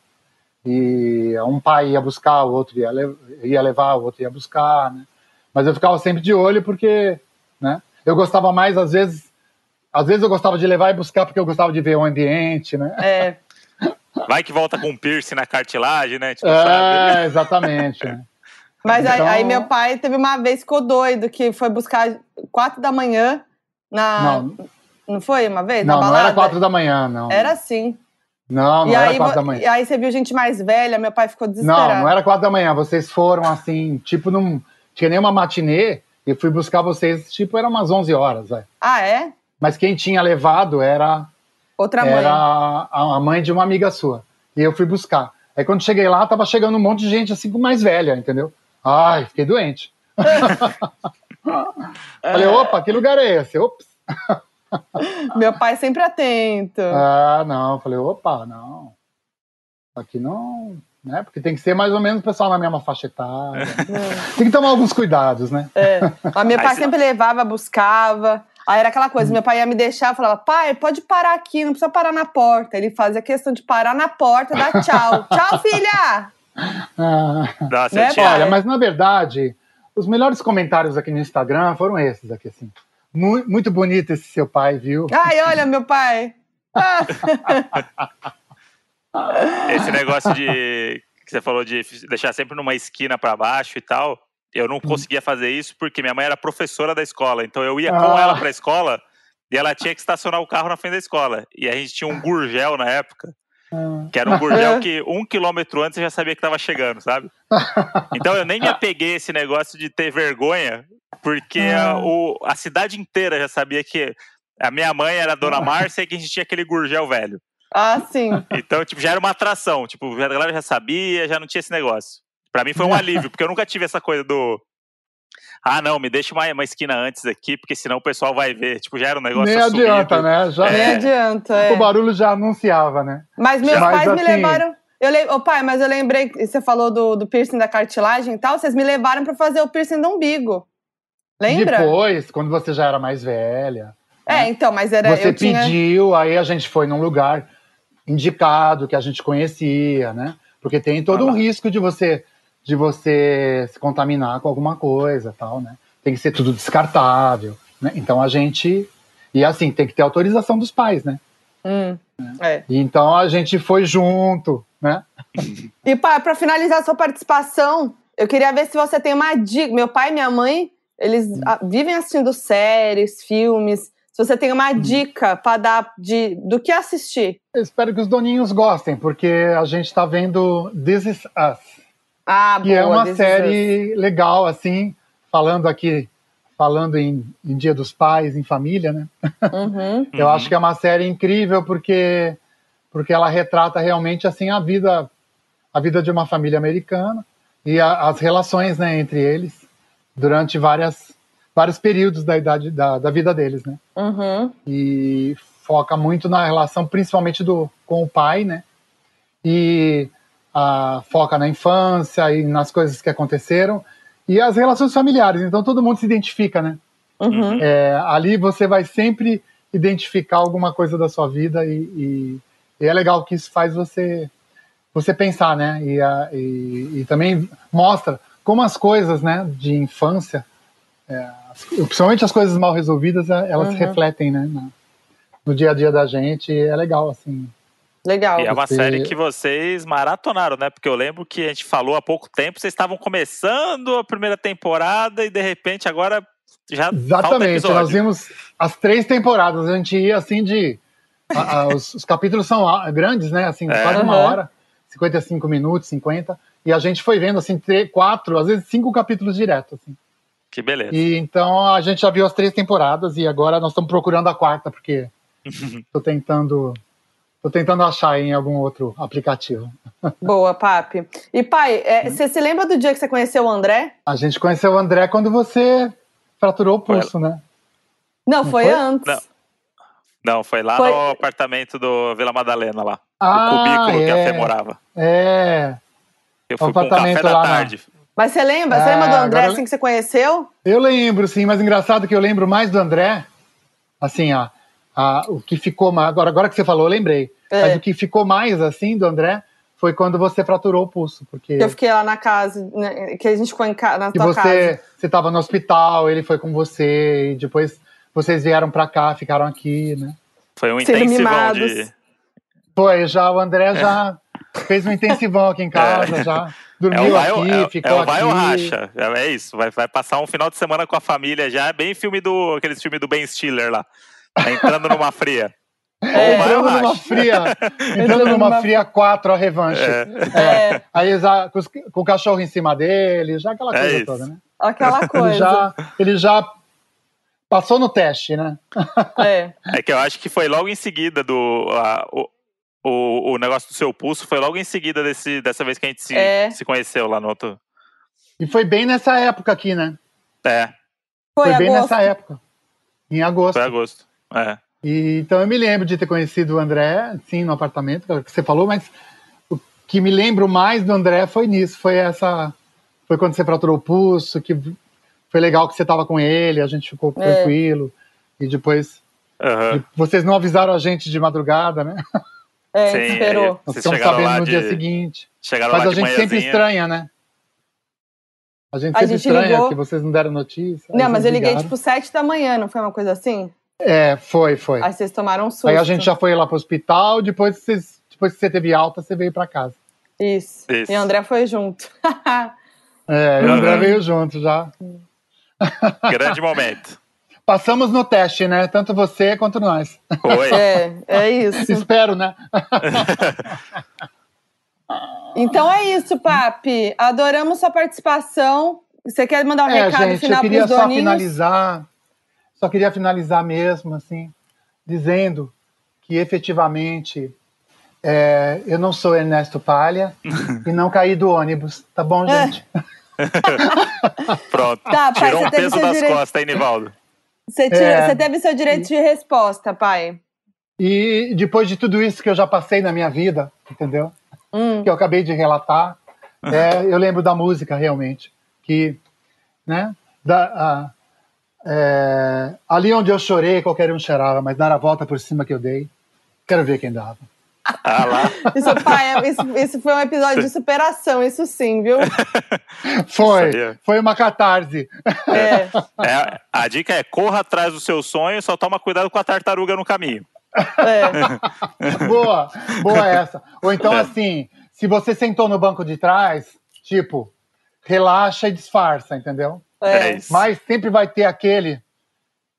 E um pai ia buscar, o outro ia, le- ia levar, o outro ia buscar, né? Mas eu ficava sempre de olho porque, né? Eu gostava mais, às vezes... Às vezes eu gostava de levar e buscar porque eu gostava de ver o ambiente, né? É, [LAUGHS] Vai que volta com um piercing na cartilagem, né? Tipo, sabe? É, [LAUGHS] exatamente. né? Mas aí- Então- aí, meu pai teve uma vez ficou doido, que foi buscar quatro da manhã na. Não, Não, foi uma vez? não, na não era quatro da manhã, não. Era assim. Não, não e, era aí, quatro da manhã. e aí você viu gente mais velha, meu pai ficou desesperado. Não, não era quatro da manhã. Vocês foram assim, tipo, não tinha nenhuma matinê. E fui buscar vocês, tipo, era umas 11 horas, velho. Ah, é? Mas quem tinha levado era, Outra mãe. era a, a mãe de uma amiga sua. E eu fui buscar. Aí quando cheguei lá, tava chegando um monte de gente assim mais velha, entendeu? Ai, fiquei doente. [LAUGHS] Falei, opa, que lugar é esse? Ops. [LAUGHS] Meu pai sempre atento. Ah, não. Falei, opa, não. Aqui não. Né? Porque tem que ser mais ou menos o pessoal na mesma faixa etária. [LAUGHS] tem que tomar alguns cuidados, né? É. Mas meu pai sempre levava, buscava. Aí era aquela coisa, meu pai ia me deixar, eu falava, pai, pode parar aqui, não precisa parar na porta. Ele fazia questão de parar na porta, dar tchau. [LAUGHS] tchau, filha! Ah, Nossa, Né, eu tinha- olha, mas na verdade, os melhores comentários aqui no Instagram foram esses aqui, assim. Mu- Muito bonito esse seu pai, viu? Ai, olha, meu pai. Ah, [LAUGHS] esse negócio de que você falou de deixar sempre numa esquina para baixo e tal. Eu não conseguia fazer isso porque minha mãe era professora da escola, então eu ia com Ah. ela para a escola e ela tinha que estacionar o carro na frente da escola. E a gente tinha um gurgel na época, Ah, que era um [LAUGHS] gurgel que um quilômetro antes eu já sabia que estava chegando, sabe? Então eu nem me [LAUGHS] apeguei a esse negócio de ter vergonha, porque a, Ah. o- a cidade inteira já sabia que a minha mãe era a dona Márcia e que a gente tinha aquele gurgel velho. ah, sim. Então, tipo, já era uma atração. Tipo, a galera já sabia, já não tinha esse negócio. Pra mim foi um alívio, porque eu nunca tive essa coisa do. Ah, não, me deixa uma, uma esquina antes aqui, porque senão o pessoal vai ver. Tipo, já era um negócio Nem assumido. adianta, né? Já, Nem É. adianta. é. O barulho já anunciava, né? Mas meus Mas, pais me assim- levaram. Eu le... Ô, pai, mas eu lembrei, que você falou do, do piercing da cartilagem e tal, vocês me levaram pra fazer o piercing do umbigo. Lembra? Depois, quando você já era mais velha, É, então, mas era. você eu tinha... pediu, aí a gente foi num lugar indicado, que a gente conhecia, né? Porque tem todo Ah um lá. risco de você de você se contaminar com alguma coisa, tal, né? Tem que ser tudo descartável, né? Então a gente e assim tem que ter autorização dos pais, né? Hum, é. Então a gente foi junto, né? E, pai, pra finalizar a sua participação, eu queria ver se você tem uma dica. Meu pai e minha mãe, eles ah, vivem assistindo séries, filmes. Se você tem uma dica pra dar de, do que assistir. Eu espero que os doninhos gostem, porque a gente tá vendo This Is Us. Ah, que é uma Is série legal, assim, falando aqui, falando em, em Dia dos Pais, em família, né? Uhum. [LAUGHS] Eu acho que é uma série incrível porque porque ela retrata realmente assim a vida a vida de uma família americana e a- as relações, né, entre eles durante várias vários períodos da idade da, da vida deles, né? Uhum. e foca muito na relação, principalmente do com o pai, né? E ah, foca na infância e nas coisas que aconteceram e as relações familiares. Então todo mundo se identifica, né? Uhum. É, ali você vai sempre identificar alguma coisa da sua vida e, e- e é legal que isso faz você você pensar, né? E, a- e- e também mostra como as coisas, né, de infância, é, as- principalmente as coisas mal resolvidas, é, elas Uhum. refletem, né, na- no dia a dia da gente. É legal, assim. Legal. E é uma Você- série que vocês maratonaram, né? Porque eu lembro que a gente falou há pouco tempo, vocês estavam começando a primeira temporada e de repente agora já Exatamente. Nós vimos as três temporadas. A gente ia assim de. a- a- os, os capítulos são ah, grandes, né? Assim, É. quase uma Uhum. hora, 55 minutos, 50. E a gente foi vendo assim, três, quatro, às vezes cinco capítulos direto. Assim. Que beleza. E então a gente já viu as três temporadas e agora nós estamos procurando a quarta, porque [LAUGHS] tô tentando. Tô tentando achar em algum outro aplicativo. Boa, papi. E, pai, é, você se lembra do dia que você conheceu o André? A gente conheceu o André quando você fraturou o pulso, né? Não, Não foi, foi? antes. Não. Não, foi lá Foi- no apartamento do Vila Madalena lá. Ah, o cubículo que a Fê é. morava. É. Eu fui com um apartamento café da lá na- tarde. Mas você lembra? Você É, lembra do André assim que você conheceu? Eu lembro, sim, mas engraçado que eu lembro mais do André. Assim, ó, a- o que ficou mais. Agora, agora que você falou, eu lembrei. É. Mas o que ficou mais assim do André foi quando você fraturou o pulso. Porque Que eu fiquei lá na casa, né, que a gente ficou em ca... na que tua casa. você você estava no hospital, ele foi com você, e depois vocês vieram pra cá, ficaram aqui, né? Foi um Sendo intensivão de. Foi, já o André já fez um intensivão aqui em casa, já É dormiu o vai, ou- aqui, é, ficou é o aqui. vai ou racha. É, é isso. Vai, vai passar um final de semana com a família já. É bem filme do. Aqueles filmes do Ben Stiller lá. Tá entrando numa fria. Ou Entrando numa fria, [LAUGHS] entrando numa numa- fria 4, a revanche. É, Aí já, com, os- com o cachorro em cima dele, já aquela É coisa isso. toda, né? aquela [LAUGHS] Ele coisa. já, ele já passou no teste, né? É. É que eu acho que foi logo em seguida do. a- o, o, o negócio do seu pulso foi logo em seguida desse, dessa vez que a gente se, É. se conheceu lá no outro. E foi bem nessa época aqui, né? É, Foi, bem agosto. nessa época. Em agosto. foi agosto. É. E, então eu me lembro de ter conhecido o André, sim, no apartamento, que é o que você falou, mas o que me lembro mais do André foi nisso, foi essa. Foi quando você fraturou o pulso, que foi legal que você estava com ele, a gente ficou É. tranquilo. E depois. E vocês não avisaram a gente de madrugada, né? É, Sim, esperou. Nós Vocês ficamos sabendo lá no de- dia seguinte. Chegaram Mas lá a de gente sempre estranha, né? A gente A sempre gente estranha ligou- que vocês não deram notícia. Não, mas eu liguei ligaram. tipo sete da manhã, não foi uma coisa assim? É, foi, foi. Aí vocês tomaram um susto. Aí a gente já foi lá pro hospital, depois, vocês, depois que você teve alta, você veio pra casa. Isso. Isso. E o André foi junto. [LAUGHS] É, e o André Uhum. veio junto já. [LAUGHS] Grande [LAUGHS] momento. Passamos no teste, né? Tanto você quanto nós. Foi. é, é isso. Espero, né? Então é isso, Papi. Adoramos sua participação. Você quer mandar um É, recado gente, eu final queria pros só doninhos? finalizar, só queria finalizar mesmo, assim, dizendo que efetivamente é, eu não sou Ernesto Palha [LAUGHS] e não caí do ônibus, tá bom, É. gente? [LAUGHS] Pronto. Tá, pai, Tirou você um peso das direito. costas, hein, Nivaldo? Você, tira- É. você teve seu direito de resposta, pai. E depois de tudo isso que eu já passei na minha vida, entendeu? Hum. que eu acabei de relatar, é, eu lembro da música realmente, que, né, da, é, ali onde eu chorei, qualquer um chorava, mas dar a volta por cima que eu dei, quero ver quem dava. Ah lá. [LAUGHS] Isso, pai, é- isso, isso foi um episódio de superação, isso sim, viu? [LAUGHS] Foi, é. foi uma catarse. É. É, a dica é corra atrás do seu sonho, só toma cuidado com a tartaruga no caminho. é. [LAUGHS] boa, boa essa. Ou então É. assim, se você sentou no banco de trás, tipo, relaxa e disfarça, entendeu? É, É. Mas sempre vai ter aquele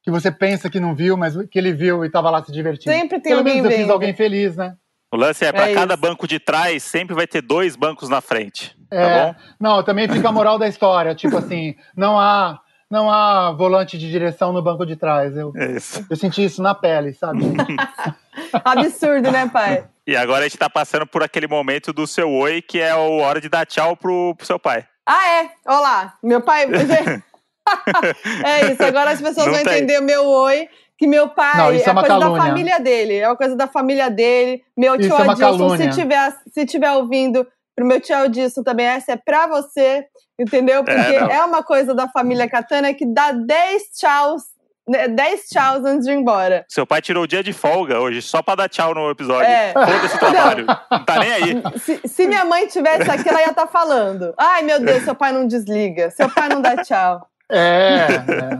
que você pensa que não viu, mas que ele viu e estava lá se divertindo. Sempre tem Pelo alguém menos eu fiz alguém feliz, né? O lance é, para É cada isso. banco de trás, sempre vai ter dois bancos na frente. Tá É, bom? Não, também fica a moral da história, tipo assim, não há, não há volante de direção no banco de trás. Eu, É eu senti isso na pele, sabe? [LAUGHS] Absurdo, né, pai? E agora a gente tá passando por aquele momento do seu oi, que é a hora de dar tchau pro, pro seu pai. Ah, é? Olá, meu pai. [LAUGHS] é isso, agora as pessoas Não vão tem. entender o meu oi. Que meu pai Não, isso é é uma coisa da calúnia. família dele. É uma coisa da família dele. Meu Isso tio é Adilson, se tiver, se tiver ouvindo, pro meu tio Adilson também, essa é pra você, entendeu? Porque não. é, uma coisa da família Katana que dá 10 tchauz, 10 tchauz antes de ir embora. Seu pai tirou o dia de folga hoje, só pra dar tchau no episódio. É. Foda-se o trabalho. Não tá nem aí. Se, se minha mãe tivesse aqui, ela ia estar falando. Ai, meu Deus, seu pai não desliga. Seu pai não dá tchau. É, é.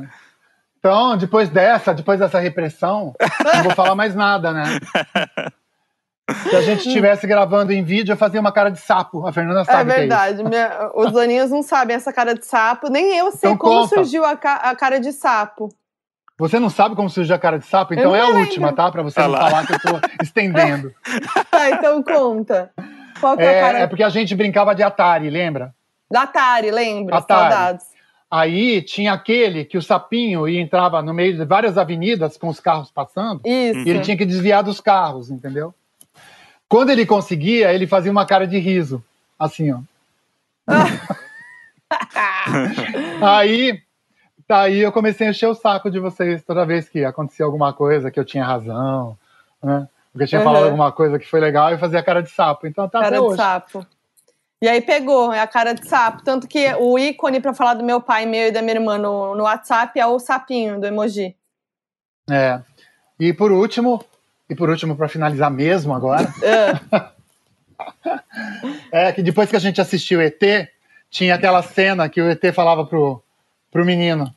Então, depois dessa, depois dessa repressão, não vou falar mais nada, né? Se a gente estivesse gravando em vídeo, eu fazia uma cara de sapo. A Fernanda É sabe que é verdade. minha- os doninhos não sabem essa cara de sapo. Nem eu sei Então como conta. surgiu a, ca- a cara de sapo. Você não sabe como surgiu a cara de sapo? Então é a lembro. última, tá? Pra você Ah não lá. falar que eu tô [LAUGHS] estendendo. Tá, então conta. Qual que é, a É, cara é porque a gente brincava de Atari, lembra? da Atari, lembra? Atari. Saudades. Aí tinha aquele que o sapinho ia entrava no meio de várias avenidas com os carros passando Isso. e ele tinha que desviar dos carros, entendeu? Quando ele conseguia, ele fazia uma cara de riso, assim, ó. [LAUGHS] aí, daí eu comecei a encher o saco de vocês toda vez que acontecia alguma coisa que eu tinha razão, né? Porque eu tinha Uhum. falado alguma coisa que foi legal e fazia cara de sapo. Então tá cara até de hoje. sapo. E aí pegou, é a cara de sapo. Tanto que o ícone pra falar do meu pai, meu e da minha irmã no, no WhatsApp é o sapinho do emoji. É. E por último, e por último para finalizar mesmo agora, Ah, [LAUGHS] é que depois que a gente assistiu ET, tinha aquela cena que o ET falava pro, pro menino.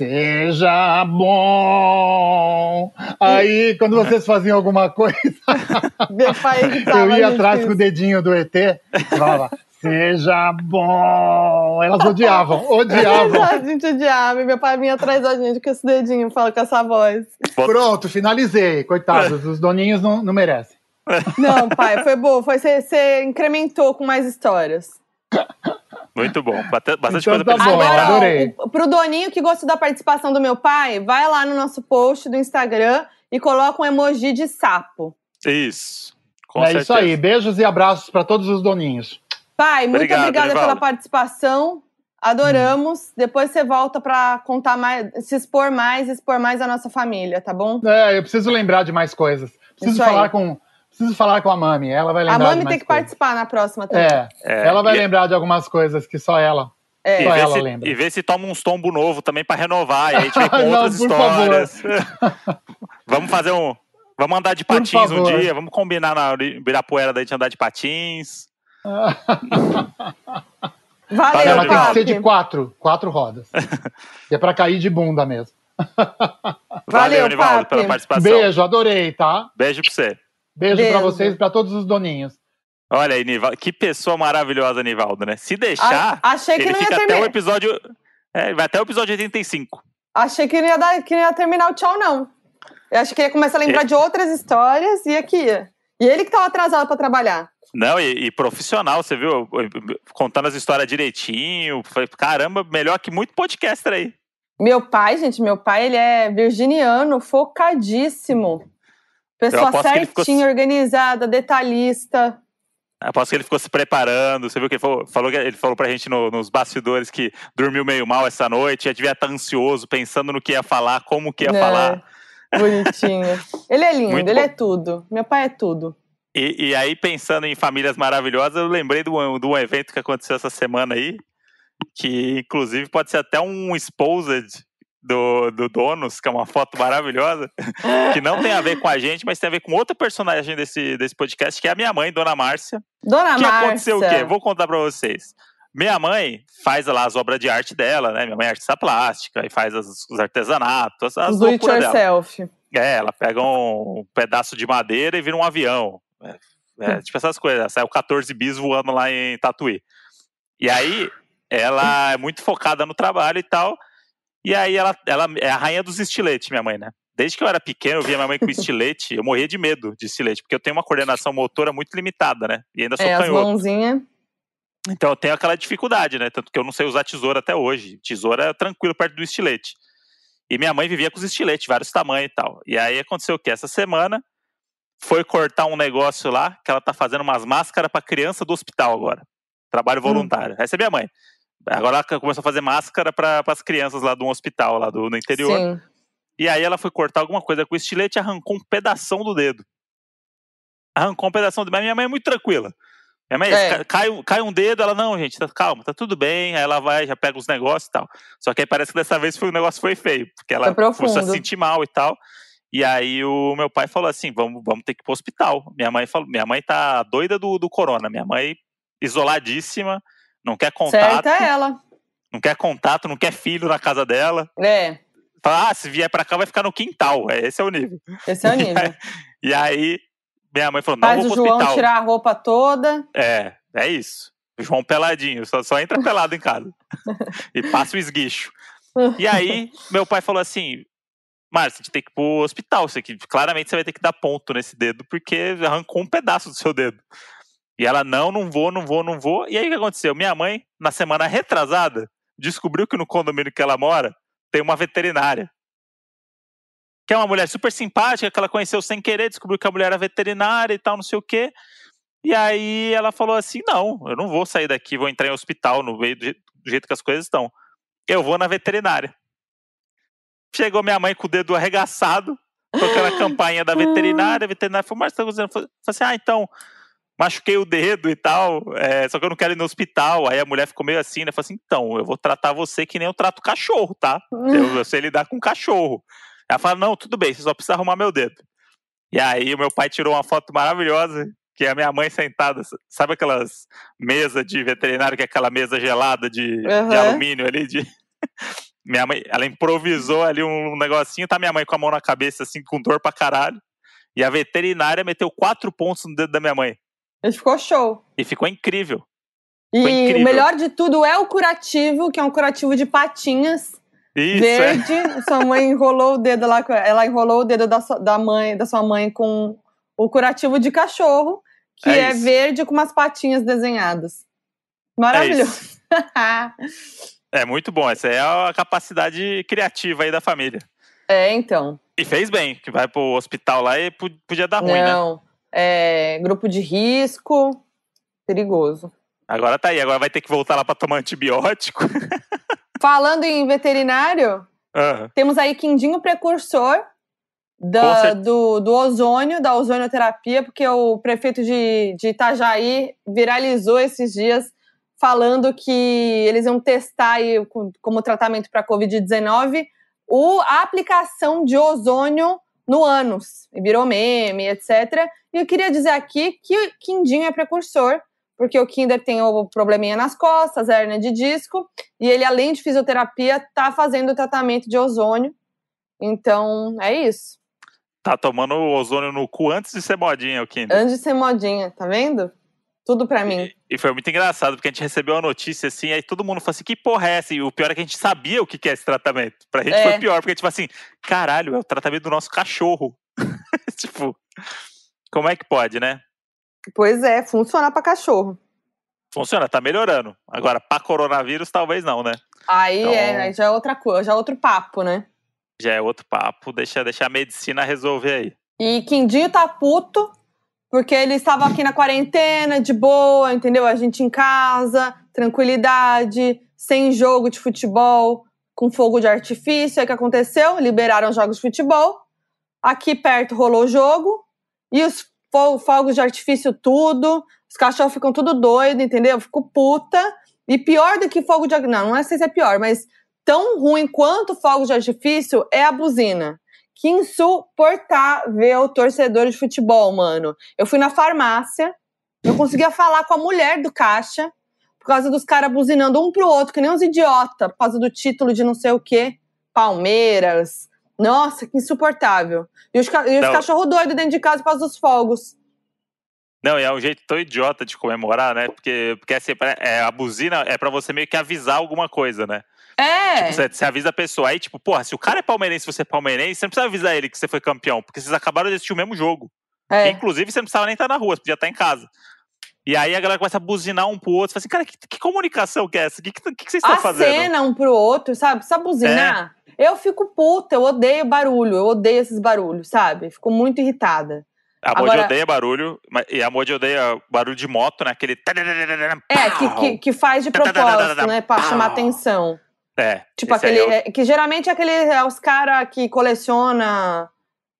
Seja bom. Aí, quando vocês faziam alguma coisa, [LAUGHS] meu pai irritava [LAUGHS] eu ia atrás com o dedinho do ET e falava, seja bom. Elas odiavam, [LAUGHS] odiavam. A gente odiava. e Meu pai vinha atrás da gente com esse dedinho, fala com essa voz. Pronto, finalizei. Coitados, os doninhos não, não merecem. Não, pai, foi bom. Foi, você, você incrementou com mais histórias. Muito bom. Bastante Então coisa pra tá bom, comentar. adorei. pro Doninho que gostou da participação do meu pai, vai lá no nosso post do Instagram e coloca um emoji de sapo. Isso. Com é certeza. isso aí. Beijos e abraços para todos os doninhos. Pai, muito Obrigado, obrigada Nivaldo. pela participação. Adoramos. Depois você volta pra contar mais, se expor mais, expor mais a nossa família, tá bom? É, eu preciso lembrar de mais coisas. Preciso Isso aí. falar com, preciso falar com a Mami. Ela vai A lembrar. de Mami tem que coisas. participar na próxima também. É, É, ela vai e- lembrar de algumas coisas que só ela. É. E Só ver, ela se, lembra. e ver se toma uns tombos novo também pra renovar. E aí a gente vem com Não, outras por favor. histórias. [LAUGHS] vamos fazer um. Vamos andar de patins um dia. Vamos combinar na Ibirapuera da gente andar de patins. [LAUGHS] Valeu, Ela tem que ser de quatro, quatro rodas. que é pra cair de bunda mesmo. Valeu, Nivaldo, Papi. pela participação. Beijo, adorei, tá? Beijo pra você. Beijo, Beijo. pra vocês e pra todos os doninhos. Olha aí, Nivaldo. Que pessoa maravilhosa, Nivaldo, né? Se deixar, A- achei que ele não ia fica até o terminar. episódio. É, vai até o episódio 85. Achei que não ia, dar, que não ia terminar o tchau, não. Eu achei que ia começar a lembrar É. de outras histórias e aqui. E ele que tava atrasado pra trabalhar. Não, e, e profissional, você viu? Contando as histórias direitinho. Foi, caramba, melhor que muito podcaster aí. Meu pai, gente, meu pai, ele é virginiano, focadíssimo. Pessoa ele ficou- certinha, organizada, detalhista. Aposto que ele ficou se preparando. Você viu que ele falou, falou que ele falou pra gente no- nos bastidores que dormiu meio mal essa noite, já devia estar ansioso, pensando no que ia falar, como que ia né? falar. Bonitinho. Ele é lindo, [LAUGHS] Muito ele bom. é tudo. Meu pai é tudo. E, e aí, pensando em famílias maravilhosas, eu lembrei de um, de um evento que aconteceu essa semana aí, que inclusive pode ser até um exposed do, do Donos, que é uma foto maravilhosa, [LAUGHS] que não tem a ver com a gente, mas tem a ver com outra personagem desse, desse podcast, que é a minha mãe, Dona Márcia. Dona que Márcia. aconteceu o quê? Vou contar pra vocês. Minha mãe faz lá as obras de arte dela, né? Minha mãe é artista plástica e faz as- os artesanatos, as, as Do it dela. yourself. É, ela pega um pedaço de madeira e vira um avião. É, é, tipo essas coisas. Saiu 14 bis voando lá em Tatuí. E aí, ela é muito focada no trabalho e tal. E aí, ela, ela é a rainha dos estiletes, minha mãe, né? Desde que eu era pequeno, eu via minha mãe com estilete. Eu morria de medo de estilete, porque eu tenho uma coordenação motora muito limitada, né? E ainda sou É, as canhoto. mãozinhas. Então eu tenho aquela dificuldade, né? Tanto que eu não sei usar tesoura até hoje. Tesoura é tranquilo perto do estilete. E minha mãe vivia com os estiletes, vários tamanhos e tal. E aí aconteceu o quê? Essa semana foi cortar um negócio lá, que ela tá fazendo umas máscaras pra criança do hospital agora. Trabalho voluntário. Essa é minha mãe. Agora ela começou a fazer máscara para as crianças lá de um hospital, lá do, no interior. Sim. E aí ela foi cortar alguma coisa com o estilete e arrancou um pedação do dedo. Arrancou um pedação do dedo. Mas minha mãe é muito tranquila. Minha mãe, É. ca- cai, cai um dedo, ela, não, gente, tá, calma, tá tudo bem. Aí ela vai, já pega os negócios e tal. Só que aí parece que dessa vez foi, o negócio foi feio, porque ela começou a se sentir mal e tal. E aí o meu pai falou assim: vamos, vamos ter que ir pro hospital. Minha mãe falou, minha mãe tá doida do, do corona. Minha mãe isoladíssima, não quer contato, Certa é ela. não quer contato, não quer filho na casa dela. É, Fala, ah, se vier pra cá vai ficar no quintal. É, esse é o nível. esse é o [LAUGHS] nível. E aí, minha mãe falou: não Faz vou o pro João hospital. tirar a roupa toda. É, é isso. O João peladinho, só, só entra pelado em casa. [LAUGHS] e passa o esguicho. E aí, [LAUGHS] meu pai falou assim: Márcia, a gente tem que ir pro hospital. Você, que, claramente você vai ter que dar ponto nesse dedo, porque arrancou um pedaço do seu dedo. E ela, não, não vou, não vou, não vou. E aí o que aconteceu? Minha mãe, na semana retrasada, descobriu que no condomínio que ela mora tem uma veterinária. Que é uma mulher super simpática, que ela conheceu sem querer, descobriu que a mulher era veterinária e tal, não sei o quê. E aí ela falou assim: não, eu não vou sair daqui, vou entrar em hospital no meio do jeito, que as coisas estão. Eu vou na veterinária. Chegou minha mãe com o dedo arregaçado, tocando a campainha da veterinária. A veterinária falou: Mas tá acontecendo? Falei assim: ah, então, machuquei o dedo e tal, é, só que eu não quero ir no hospital. Aí a mulher ficou meio assim, né? Falou assim: então, eu vou tratar você que nem eu trato cachorro, tá? Eu, eu sei lidar com cachorro. Ela fala: não, tudo bem, você só precisa arrumar meu dedo. E aí o meu pai tirou uma foto maravilhosa, que é a minha mãe sentada, sabe aquelas mesas de veterinário, que é aquela mesa gelada de, de Uhum. alumínio ali? De... [LAUGHS] minha mãe, ela improvisou ali um negocinho, tá minha mãe com a mão na cabeça, assim, com dor pra caralho. E a veterinária meteu quatro pontos no dedo da minha mãe. Ele ficou show. E ficou incrível. E incrível. o melhor de tudo é o curativo, que é um curativo de patinhas Isso, é. verde. Sua mãe enrolou o dedo lá, ela enrolou o dedo da sua, da mãe, da sua mãe com o curativo de cachorro, que É é, verde com umas patinhas desenhadas. É Maravilhoso. isso. [LAUGHS] É muito bom. Essa é a capacidade criativa aí da família. É, então. E fez bem, que vai pro hospital lá e podia dar ruim, né? É, grupo de risco, perigoso. Agora tá aí, agora vai ter que voltar lá para tomar antibiótico. [LAUGHS] Falando em veterinário, Aham. temos aí quindinho precursor da, do, do ozônio, da ozonioterapia, porque o prefeito de, de Itajaí viralizou esses dias falando que eles iam testar aí, com- como tratamento para Covid-19 o- a aplicação de ozônio no ânus. E virou meme, etc. E eu queria dizer aqui que quindinho é precursor, porque o Kinder tem o probleminha nas costas, hérnia de disco, e ele, além de fisioterapia, está fazendo o tratamento de ozônio. Então, é isso. Tá tomando ozônio no cu antes de ser modinha, o Kinder. Antes de ser modinha, tá vendo? Tudo pra mim. E, e foi muito engraçado, porque a gente recebeu a notícia assim, aí todo mundo falou assim: que porra é essa? E o pior é que a gente sabia o que que é esse tratamento. Pra gente É. foi pior, porque a gente falou assim: caralho, é o tratamento do nosso cachorro. [LAUGHS] tipo, como é que pode, né? Pois é, funciona pra cachorro. Funciona, tá melhorando. Agora, pra coronavírus, talvez não, né? Aí Então- é, aí já é outra coisa, já é outro papo, né? Já é outro papo, deixa, deixa a medicina resolver aí. E Quindinho tá puto, porque ele estava aqui na quarentena, de boa, entendeu? A gente em casa, tranquilidade, sem jogo de futebol, com fogo de artifício. Aí o que aconteceu? Liberaram jogos de futebol. Aqui perto rolou o jogo. E os fo- fogos de artifício tudo. Os cachorros ficam tudo doido, entendeu? Eu fico puta. E pior do que fogo de artifício. Não, não sei se é pior, mas tão ruim quanto fogos de artifício é a buzina. Que insuportável torcedor de futebol, mano. Eu fui na farmácia, eu conseguia falar com a mulher do caixa, por causa dos caras buzinando um pro outro, que nem uns idiota, por causa do título de não sei o quê. Palmeiras. Nossa, que insuportável. E os, ca- e os cachorros doidos dentro de casa por causa dos fogos. Não, e é um jeito tão idiota de comemorar, né? Porque, porque assim, é, a buzina é pra você meio que avisar alguma coisa, né? É. Tipo, você, você avisa a pessoa. Aí, tipo, porra, se o cara é palmeirense e você é palmeirense, você não precisa avisar ele que você foi campeão, porque vocês acabaram de assistir o mesmo jogo. é. Inclusive, você não precisava nem estar na rua, você podia estar em casa. E aí a galera começa a buzinar um pro outro. Você fala assim, cara, que, que comunicação que é essa? O que, que, que, vocês estão fazendo? Acena um pro outro, sabe? Precisa buzinar. Eu fico puta, eu odeio barulho, eu odeio esses barulhos, sabe? Fico muito irritada. A Modi Agora- odeia barulho, e a Modi odeia barulho de moto, né? Aquele. É, que, que, que faz de propósito, né? Pra chamar atenção. É. Tipo, aquele. é o- é, que geralmente é aquele. É os caras que coleciona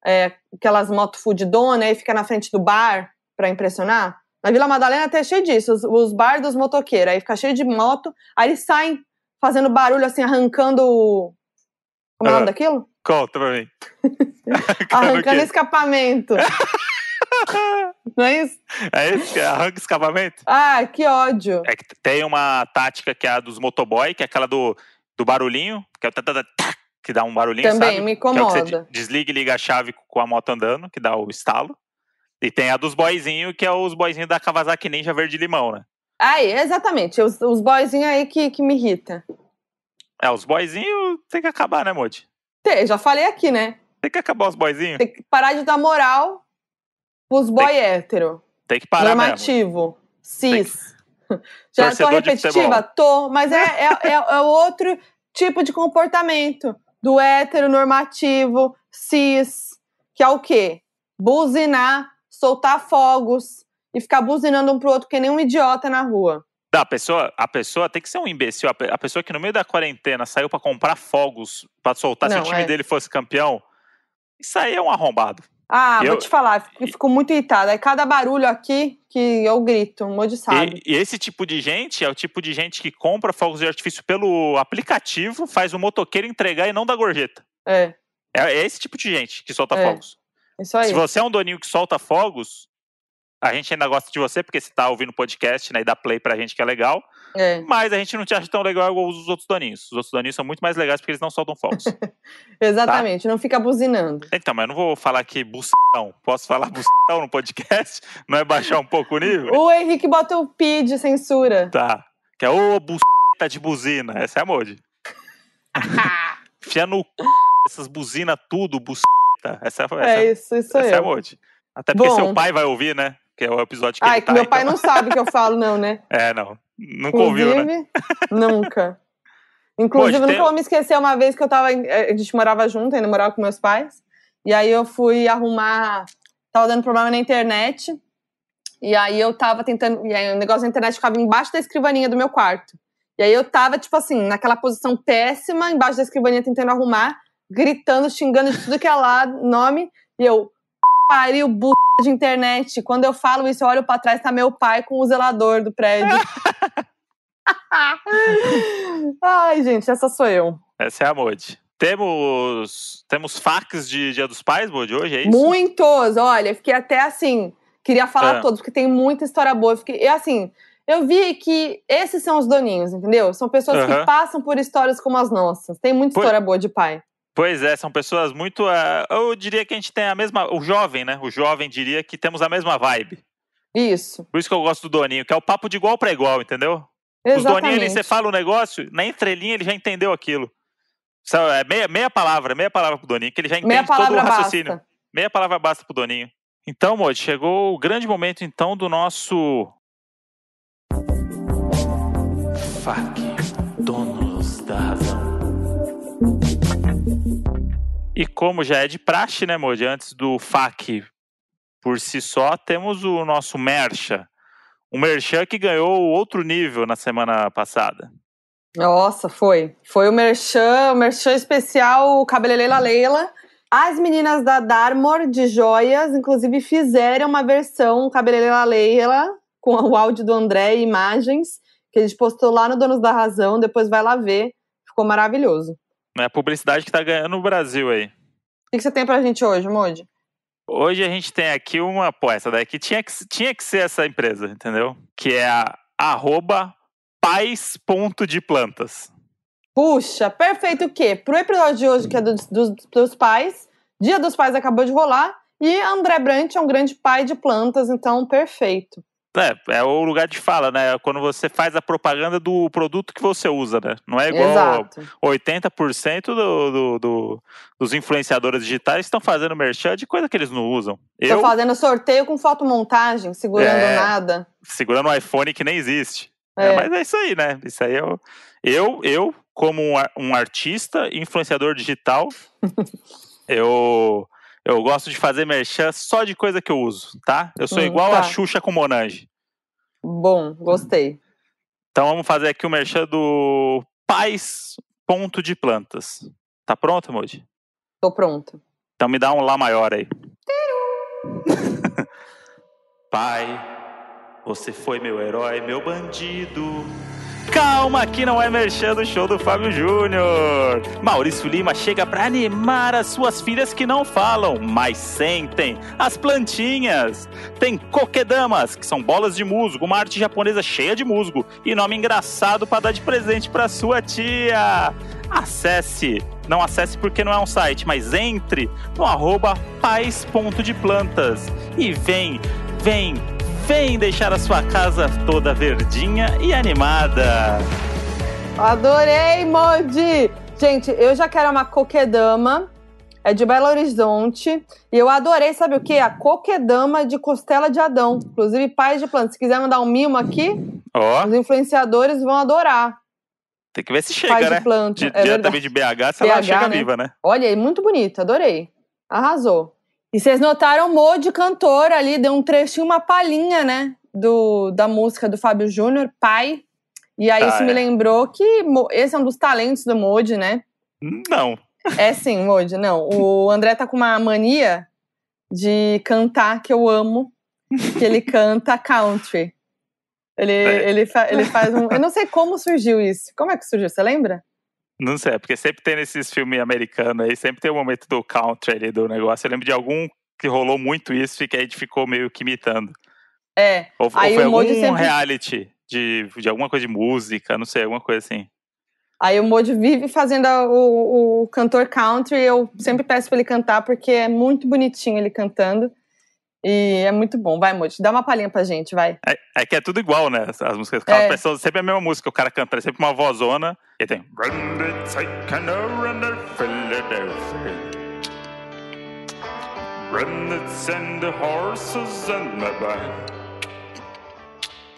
é, aquelas motos fudidona e fica na frente do bar pra impressionar. Na Vila Madalena até cheio disso, os, os bar dos motoqueiros. Aí fica cheio de moto, aí eles saem fazendo barulho assim, arrancando. Como é o nome Ah. daquilo? Conta pra mim. [LAUGHS] Arrancando escapamento. [LAUGHS] Não é isso? É esse que arranca escapamento? Ah, que ódio. É que tem uma tática que é a dos motoboy, que é aquela do, do barulhinho, que é o tatatá, que dá um barulhinho, Também sabe? me Que é que incomoda. desliga e liga a chave com a moto andando, que dá o estalo. E tem a dos boyzinhos, que é os boyzinhos da Kawasaki Ninja verde limão, né? Aí, exatamente. Os, os boyzinhos aí que, que me irritam. É, os boyzinhos tem que acabar, né, Modi? Tem, Já falei aqui, né? Tem que acabar os boyzinhos. Tem que parar de dar moral pros boy hétero. Tem que parar mesmo. normativo. Cis. [LAUGHS] Já tô Torcedor de repetitiva? Tô, mas é, é, é, é outro tipo de comportamento. Do hétero normativo, cis, que é o quê? Buzinar, soltar fogos e ficar buzinando um pro outro que nem um idiota na rua. Não, a pessoa, a pessoa tem que ser um imbecil. A pe- A pessoa que no meio da quarentena saiu pra comprar fogos pra soltar se Não, o time é. dele fosse campeão, isso aí é um arrombado. Ah, Eu- vou te falar, fico, fico muito irritada. É cada barulho aqui que eu grito, um monte de sabe. E, e esse tipo de gente é o tipo de gente que compra fogos de artifício pelo aplicativo, faz o motoqueiro entregar e não dá gorjeta. É, É, é esse tipo de gente que solta É. fogos. isso aí. Se você é um doninho que solta fogos, a gente ainda gosta de você, porque você tá ouvindo o podcast né, e dá play pra gente que é legal. É, Mas a gente não te acha tão legal igual os outros doninhos. Os outros doninhos são muito mais legais porque eles não soltam fogos. [LAUGHS] exatamente, não fica buzinando. então, mas eu não vou falar aqui bucetão. Posso falar [LAUGHS] bucetão no podcast? Não é baixar um pouco o nível? O Henrique bota o pi de censura. Tá. Que é ô buceta de buzina. Essa é a Modi. [LAUGHS] Enfia no c... essas buzinas tudo, buceta. Essa, essa, É isso, isso essa é a eu. Modi. Até porque Bom. seu pai vai ouvir, né? Que é o episódio que Ai, ele que tá. meu pai então- não sabe o que eu falo, não, né? [LAUGHS] É, não. Nunca ouviu, né? Inclusive, nunca. [LAUGHS] Inclusive, tem- nunca vou me esquecer uma vez que eu tava. eh, A gente morava junto, ainda morava com meus pais. E aí eu fui arrumar tava dando problema na internet. E aí eu tava tentando. E aí o negócio da internet ficava embaixo da escrivaninha do meu quarto. E aí eu tava, tipo assim, naquela posição péssima, embaixo da escrivaninha tentando arrumar, gritando, xingando de tudo que é lá, nome. E eu, pariu, bu de internet. Quando eu falo isso, eu olho pra trás, tá meu pai com o zelador do prédio. [LAUGHS] Ai, gente, essa sou eu. Essa é a Modi. Temos, temos fax de Dia dos Pais, Modi, hoje, é isso? Muitos! Olha, fiquei até assim, queria falar É. todos, porque tem muita história boa. Eu Fiquei, e assim, eu vi que esses são os doninhos, entendeu? São pessoas que passam por histórias como as nossas. Tem muita Pois- história boa de pai. Pois é, são pessoas muito. ah, eu diria que a gente tem a mesma. O jovem, né? O jovem diria que temos a mesma vibe. Isso. Por isso que eu gosto do Doninho, que é o papo de igual para igual, entendeu? Os Doninhos ali, Exatamente. você fala o negócio, na entrelinha ele já entendeu aquilo. É meia, meia palavra, meia palavra pro Doninho, que ele já entende Meia todo o raciocínio. basta. Meia palavra basta pro Doninho. Então, Modi, chegou o grande momento então do nosso. FAC, E como já é de praxe, né, Modi? Antes do FAC por si só, temos o nosso Mercha. O Merchan que ganhou outro nível na semana passada. Nossa, foi. Foi o Merchan, o Merchan especial Cabeleleila Leila. As meninas da Darmor de joias, inclusive, fizeram uma versão Cabeleleila Leila com o áudio do André e imagens, que a gente postou lá no Donos da Razão. Depois vai lá ver. Ficou maravilhoso. É a publicidade que tá ganhando no Brasil aí. O que você tem pra gente hoje, Modi? Hoje a gente tem aqui uma, essa daqui tinha que, tinha que ser essa empresa, entendeu? Que é a arroba pais.deplantas. Puxa, perfeito o quê? Pro episódio de hoje, que é dos, dos, dos pais, Dia dos Pais acabou de rolar, e André Brant é um grande pai de plantas, então perfeito. É, é o lugar de fala, né? Quando você faz a propaganda do produto que você usa, né? Não é igual Exato. 80% do, do, do- dos influenciadores digitais estão fazendo merchan de coisa que eles não usam. Tô Eu, fazendo sorteio com fotomontagem, segurando É. nada. segurando um iPhone que nem existe. É. É, mas é isso aí, né? Isso aí eu, eu, eu como um, um artista, influenciador digital, [LAUGHS] eu, eu gosto de fazer merchan só de coisa que eu uso, tá? Eu sou Hum, igual tá. a Xuxa com Monange. Bom, gostei. Então vamos fazer aqui o merchan do Pais Ponto de Plantas. Tá pronto, Moody? Tô pronta. Então me dá um Lá maior aí. [LAUGHS] Pai, você foi meu herói, meu bandido. Calma, que não é merchan do show do Fábio Júnior. Maurício Lima chega pra animar as suas filhas que não falam, mas sentem as plantinhas. Tem coquedamas, que são bolas de musgo, uma arte japonesa cheia de musgo e nome engraçado pra dar de presente pra sua tia. Acesse, não acesse porque não é um site, mas entre no arroba pais.deplantas e vem, vem, vem deixar a sua casa toda verdinha e animada. Adorei, Modi! Gente, eu já quero uma coquedama. É de Belo Horizonte. E eu adorei, sabe o quê? A coquedama de costela de Adão. Inclusive, pais de plantas. Se quiser mandar um mimo aqui, Ó, os influenciadores vão adorar. tem que ver se chega, de né? planta. De, é verdade. diretamente de BH, se ela BH, chega né? viva, né? Olha aí, muito bonito, adorei. Arrasou. E vocês notaram o Modi cantor ali, deu um trechinho, uma palhinha, né? Do, da música do Fábio Júnior, Pai. E aí Ah, isso me é. lembrou que esse é um dos talentos do Modi, né? Não. É sim, Modi, não. O André tá com uma mania de cantar que eu amo, que ele canta country. Ele, É. ele, fa- ele faz um. Eu não sei como surgiu isso. Como é que surgiu? Você lembra? Não sei, é porque sempre tem nesses filmes americanos aí, sempre tem o momento do country ali do negócio. Eu lembro de algum que rolou muito isso e que a gente ficou meio que imitando. É. Ou, ou foi algum sempre- reality de, de alguma coisa de música, não sei, alguma coisa assim. Aí o Modi vive fazendo o, o cantor country. Eu sempre peço pra ele cantar, porque é muito bonitinho ele cantando. E é muito bom. Vai, Modi, dá uma palhinha pra gente, vai. É, é que é tudo igual, né? As, as músicas country É. são sempre a mesma música, o cara canta, é sempre uma vozona. E tem.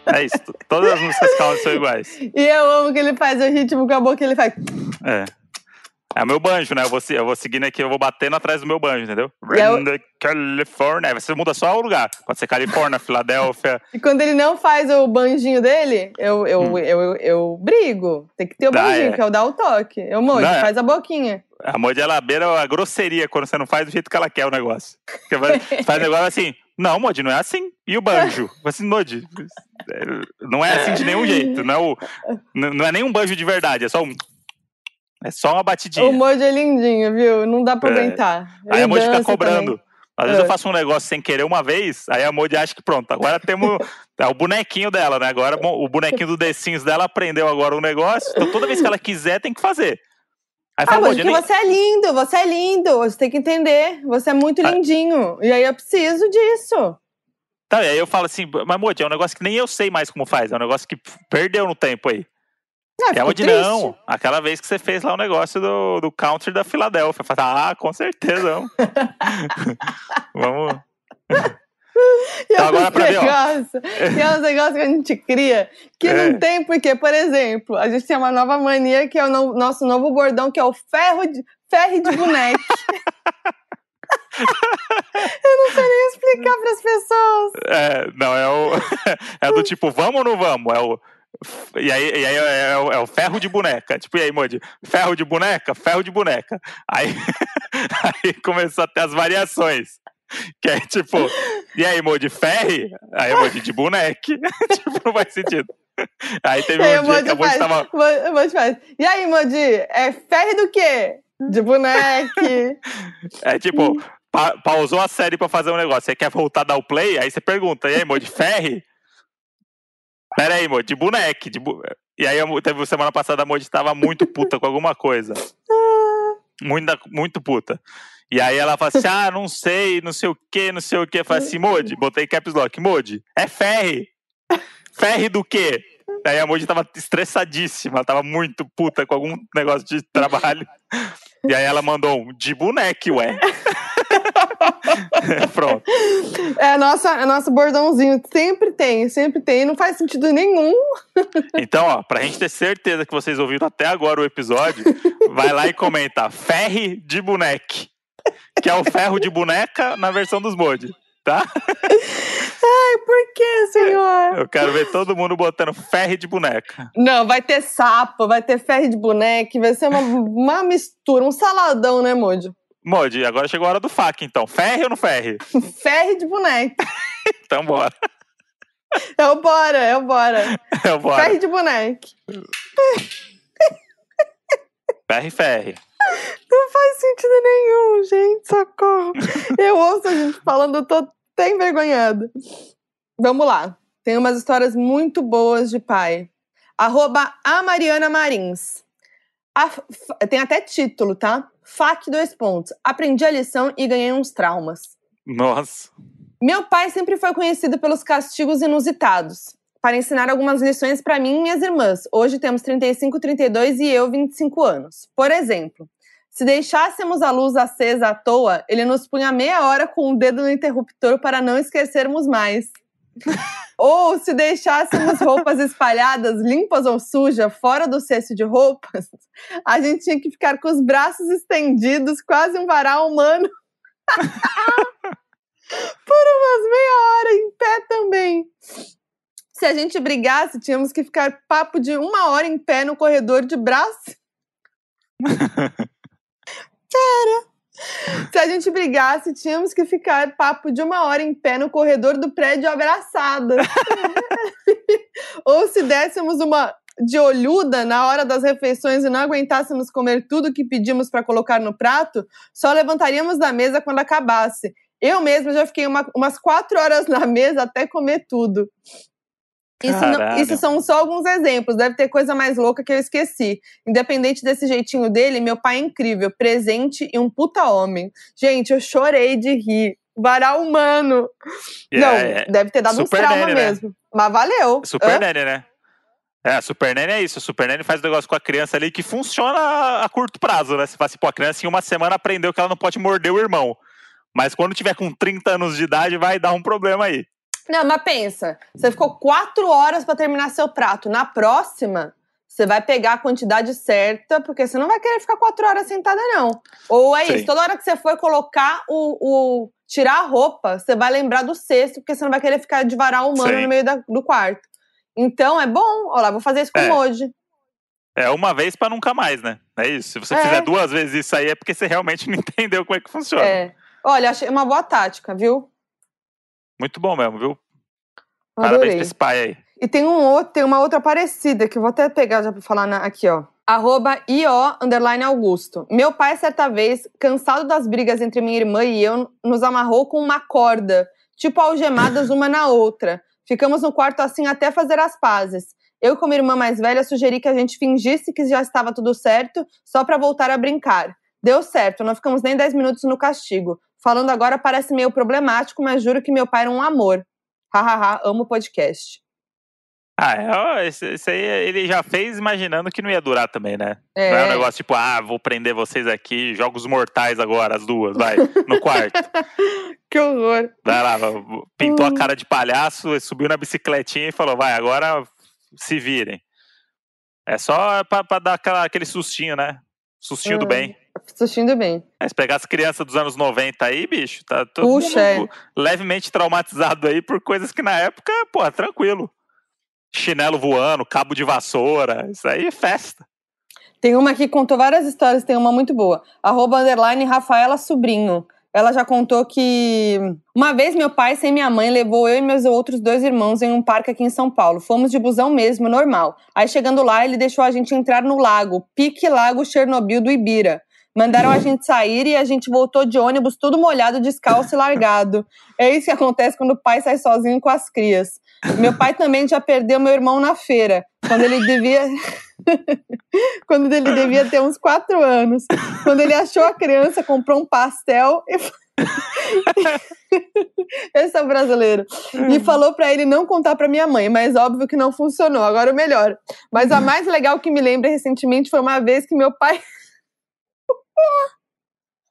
É isso, todas as músicas country são iguais. E eu amo que ele faz o ritmo com a boca, ele faz. É. É o meu banjo, né? Eu vou, eu vou seguindo aqui, eu vou batendo atrás do meu banjo, entendeu? E é o- California. Aí Você muda só o lugar. Pode ser Califórnia, [LAUGHS] Filadélfia. E quando ele não faz o banjinho dele, eu, eu, Hum. eu, eu, eu brigo. Tem que ter o Dá, banjinho, é. que é o dar o toque. Eu mojo, Não, é. faz a boquinha. A Modi, ela beira a grosseria quando você não faz do jeito que ela quer o negócio. Porque [LAUGHS] faz, faz negócio assim, não, Modi, não é assim. E o banjo? Eu Assim, Modi, é, não é assim de nenhum jeito. Não é, o, não é nem um banjo de verdade, é só um... É só uma batidinha. O mojo é lindinho, viu? Não dá pra É. aguentar. Aí Ele a Modi fica cobrando. também. Às vezes É. eu faço um negócio sem querer uma vez, aí a Modi acha que pronto, agora temos [LAUGHS] é o bonequinho dela, né? Agora bom, o bonequinho do The Sims dela aprendeu agora o negócio, então toda vez que ela [LAUGHS] quiser tem que fazer. Aí Ah, fala, que eu nem- você é lindo, você é lindo. Você tem que entender. Você é muito Ah. lindinho. E aí eu preciso disso. Tá, e aí eu falo assim, mas Modi, é um negócio que nem eu sei mais como faz, é um negócio que perdeu no tempo aí. Ah, E a fico Modi, triste. não, aquela vez que você fez lá o negócio do, do country da Filadélfia. Falo, ah, com certeza, vamos. [LAUGHS] E Então, é agora pra ver, ó. negócios, e é uns negócios que a gente cria que É. não tem porque, por exemplo, a gente tem uma nova mania que é o no- nosso novo bordão, que é o ferro de, ferre de boneco. [LAUGHS] Eu não sei nem explicar para as pessoas. É, não, é o. [LAUGHS] É do tipo, vamos ou não vamos? É o. E aí, e aí é, o, é o ferro de boneca. Tipo, e aí, Modi? Ferro de boneca? Ferro de boneca. Aí, [LAUGHS] aí começou a ter as variações. Que é tipo, e aí, Modi, ferre? Aí, Modi, de boneque. [LAUGHS] tipo, não faz sentido. Aí teve aí um dia que a Modi faz, tava. Mo- Modi faz. E aí, Modi, é ferre do quê? De boneque. [LAUGHS] É tipo, pa- pausou a série pra fazer um negócio. Você quer voltar a dar o play? Aí você pergunta, e aí, Modi, ferre? Pera aí, Modi, de boneque. De bu... E aí, teve semana passada, a Modi tava muito puta com alguma coisa. [LAUGHS] Muito, muito puta. E aí ela fala assim: ah, não sei, não sei o que, não sei o que. Falei assim, Modi, botei caps lock, Modi, é ferre. Ferre do quê? Aí a Modi tava estressadíssima, ela tava muito puta com algum negócio de trabalho. E aí ela mandou um de boneque, ué. [LAUGHS] Pronto. É, a nossa, é nosso bordãozinho. Sempre tem, sempre tem. Não faz sentido nenhum. Então, ó, pra gente ter certeza que vocês ouviram até agora o episódio, vai lá e comenta ferre de boneque. Que é o ferro de boneca na versão dos mod, tá? Ai, por que, senhor? Eu quero ver todo mundo botando ferre de boneca. Não, vai ter sapo, vai ter ferro de boneco, vai ser uma, uma mistura, um saladão, né, Mojo? Mod, agora chegou a hora do fac, então. Ferre ou não ferre? [LAUGHS] Ferro de boneco. [LAUGHS] Então bora. É o bora, é o bora. [LAUGHS] Eu bora. Ferro de boneco. Ferre, ferre. Não faz sentido nenhum, gente, socorro. Eu ouço a gente falando, eu tô até envergonhada. Vamos lá. Tem umas histórias muito boas de pai. Arroba a Mariana Marins. A tem até título, tá? FAC dois pontos. Aprendi a lição e ganhei uns traumas. Nossa. Meu pai sempre foi conhecido pelos castigos inusitados, para ensinar algumas lições para mim e minhas irmãs. Hoje temos 35, 32 e eu 25 anos. Por exemplo, se deixássemos a luz acesa à toa, ele nos punha meia hora com o dedo no interruptor para não esquecermos mais. Ou se deixássemos roupas espalhadas, limpas ou sujas, fora do cesto de roupas, a gente tinha que ficar com os braços estendidos, quase um varal humano [LAUGHS] por umas meia hora em pé também. Se a gente brigasse, tínhamos que ficar papo de uma hora em pé no corredor de braço. [LAUGHS] Sério. Se a gente brigasse, tínhamos que ficar papo de uma hora em pé no corredor do prédio abraçada. [LAUGHS] Ou se dessemos uma de olhuda na hora das refeições e não aguentássemos comer tudo que pedimos para colocar no prato, só levantaríamos da mesa quando acabasse. Eu mesma já fiquei uma- umas quatro horas na mesa até comer tudo. Isso, não- isso são só alguns exemplos, deve ter coisa mais louca que eu esqueci. Independente desse jeitinho dele, meu pai é incrível, presente e um puta homem. Gente, eu chorei de rir. Varal humano. E não, é- é deve ter dado uns Super trauma Nanny, né? mesmo. Mas valeu. Super Hã? Nanny, né? É, a Super Nanny é isso. A Super Nanny faz um negócio com a criança ali que funciona a, a curto prazo, né? Você fala assim, pô, a criança em uma semana aprendeu que ela não pode morder o irmão. Mas quando tiver com 30 anos de idade, vai dar um problema aí. Não, mas pensa, você ficou quatro horas pra terminar seu prato. Na próxima, Você vai pegar a quantidade certa, porque você não vai querer ficar quatro horas sentada, não. Ou é Sim. isso, toda hora que você for colocar o, o- tirar a roupa, você vai lembrar do cesto, porque você não vai querer ficar de varal humano Sim. no meio da- do quarto. Então é bom, olha lá, vou fazer isso com É. hoje. É uma vez pra nunca mais, né? É isso. Se você É. fizer duas vezes isso aí, é porque você realmente [LAUGHS] não entendeu como é que funciona. É. Olha, achei uma boa tática, viu? Muito bom mesmo, viu? Parabéns Adorei. pra esse pai aí. E tem, um outro, tem uma outra parecida, que eu vou até pegar já pra falar na- aqui, ó. Arroba IO underline Augusto. Meu pai, certa vez, cansado das brigas entre minha irmã e eu, nos amarrou com uma corda, tipo algemadas uma na outra. Ficamos no quarto assim até fazer as pazes. Eu, como irmã mais velha, sugeri que a gente fingisse que já estava tudo certo, só pra voltar a brincar. Deu certo, não ficamos nem 10 minutos no castigo. Falando agora parece meio problemático, mas juro que meu pai era um amor. Hahaha, amo o podcast. Ah, é, esse, esse aí ele já fez imaginando que não ia durar também, né? É. Não é um negócio tipo, ah, vou prender vocês aqui, jogos mortais agora, as duas, vai, no quarto. [LAUGHS] Que horror. Vai lá, pintou a cara de palhaço, subiu na bicicletinha e falou, vai, agora se virem. É só pra, pra dar aquela, aquele sustinho, né? Sustinho do Hum. Assistindo bem. Mas pegar as crianças dos anos 90 aí, bicho, tá todo Puxa, mundo levemente traumatizado aí por coisas que na época, pô, tranquilo. Chinelo voando, cabo de vassoura, isso aí é festa. Tem uma que contou várias histórias, tem uma muito boa. Arroba underline Rafaela Sobrinho. Ela já contou que uma vez meu pai, sem minha mãe, levou eu e meus outros dois irmãos em um parque aqui em São Paulo. Fomos de busão mesmo, normal. Aí chegando lá, ele deixou a gente entrar no lago, Pique Lago Chernobyl do Ibira. Mandaram a gente sair e a gente voltou de ônibus tudo molhado, descalço e largado. É isso que acontece quando o pai sai sozinho com as crias. Meu pai também já perdeu meu irmão na feira, quando ele devia. [LAUGHS] quando ele devia ter uns quatro anos. Quando ele achou a criança, comprou um pastel e. [LAUGHS] Esse é o brasileiro. E falou pra ele não contar pra minha mãe, mas óbvio que não funcionou. Agora o melhor. Mas a mais legal que me lembra recentemente foi uma vez que meu pai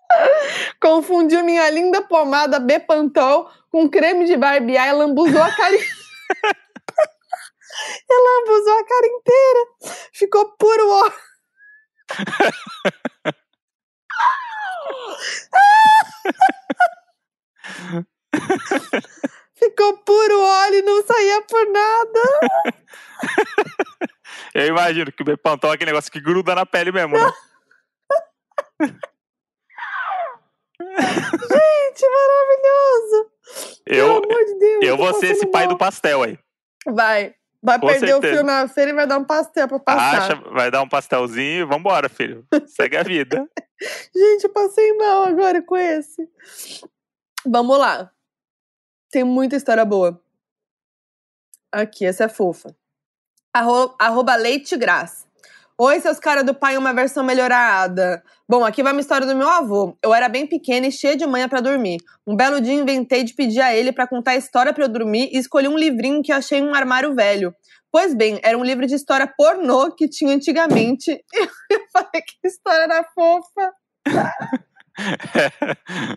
[LAUGHS] confundiu minha linda pomada Bepantol com creme de barbear e lambuzou a cara. [LAUGHS] e lambuzou a cara inteira. Ficou puro óleo. [LAUGHS] Ficou puro óleo e não saía por nada. Eu imagino que o Bepantol é aquele negócio que gruda na pele mesmo, né? Gente, maravilhoso. Eu, de Deus. eu vou ser esse pai mal. do pastel aí. Vai. Vai Com perder o certeza. fio na feira e vai dar um pastel pra passar. Acha, vai dar um pastelzinho e vambora, filho. Segue a vida. [LAUGHS] Gente, eu passei mal agora com esse. Vamos lá. Tem muita história boa. Aqui, essa é fofa. Arro, arroba Leite Graça. Oi, seus caras do pai, uma versão melhorada. Bom, aqui vai uma história do meu avô. Eu era bem pequena e cheia de manhã pra dormir. Um belo dia inventei de pedir a ele pra contar a história pra eu dormir e escolhi um livrinho que achei em um armário velho. Pois bem, era um livro de história pornô que tinha antigamente. [LAUGHS] Eu falei que história era fofa. [LAUGHS]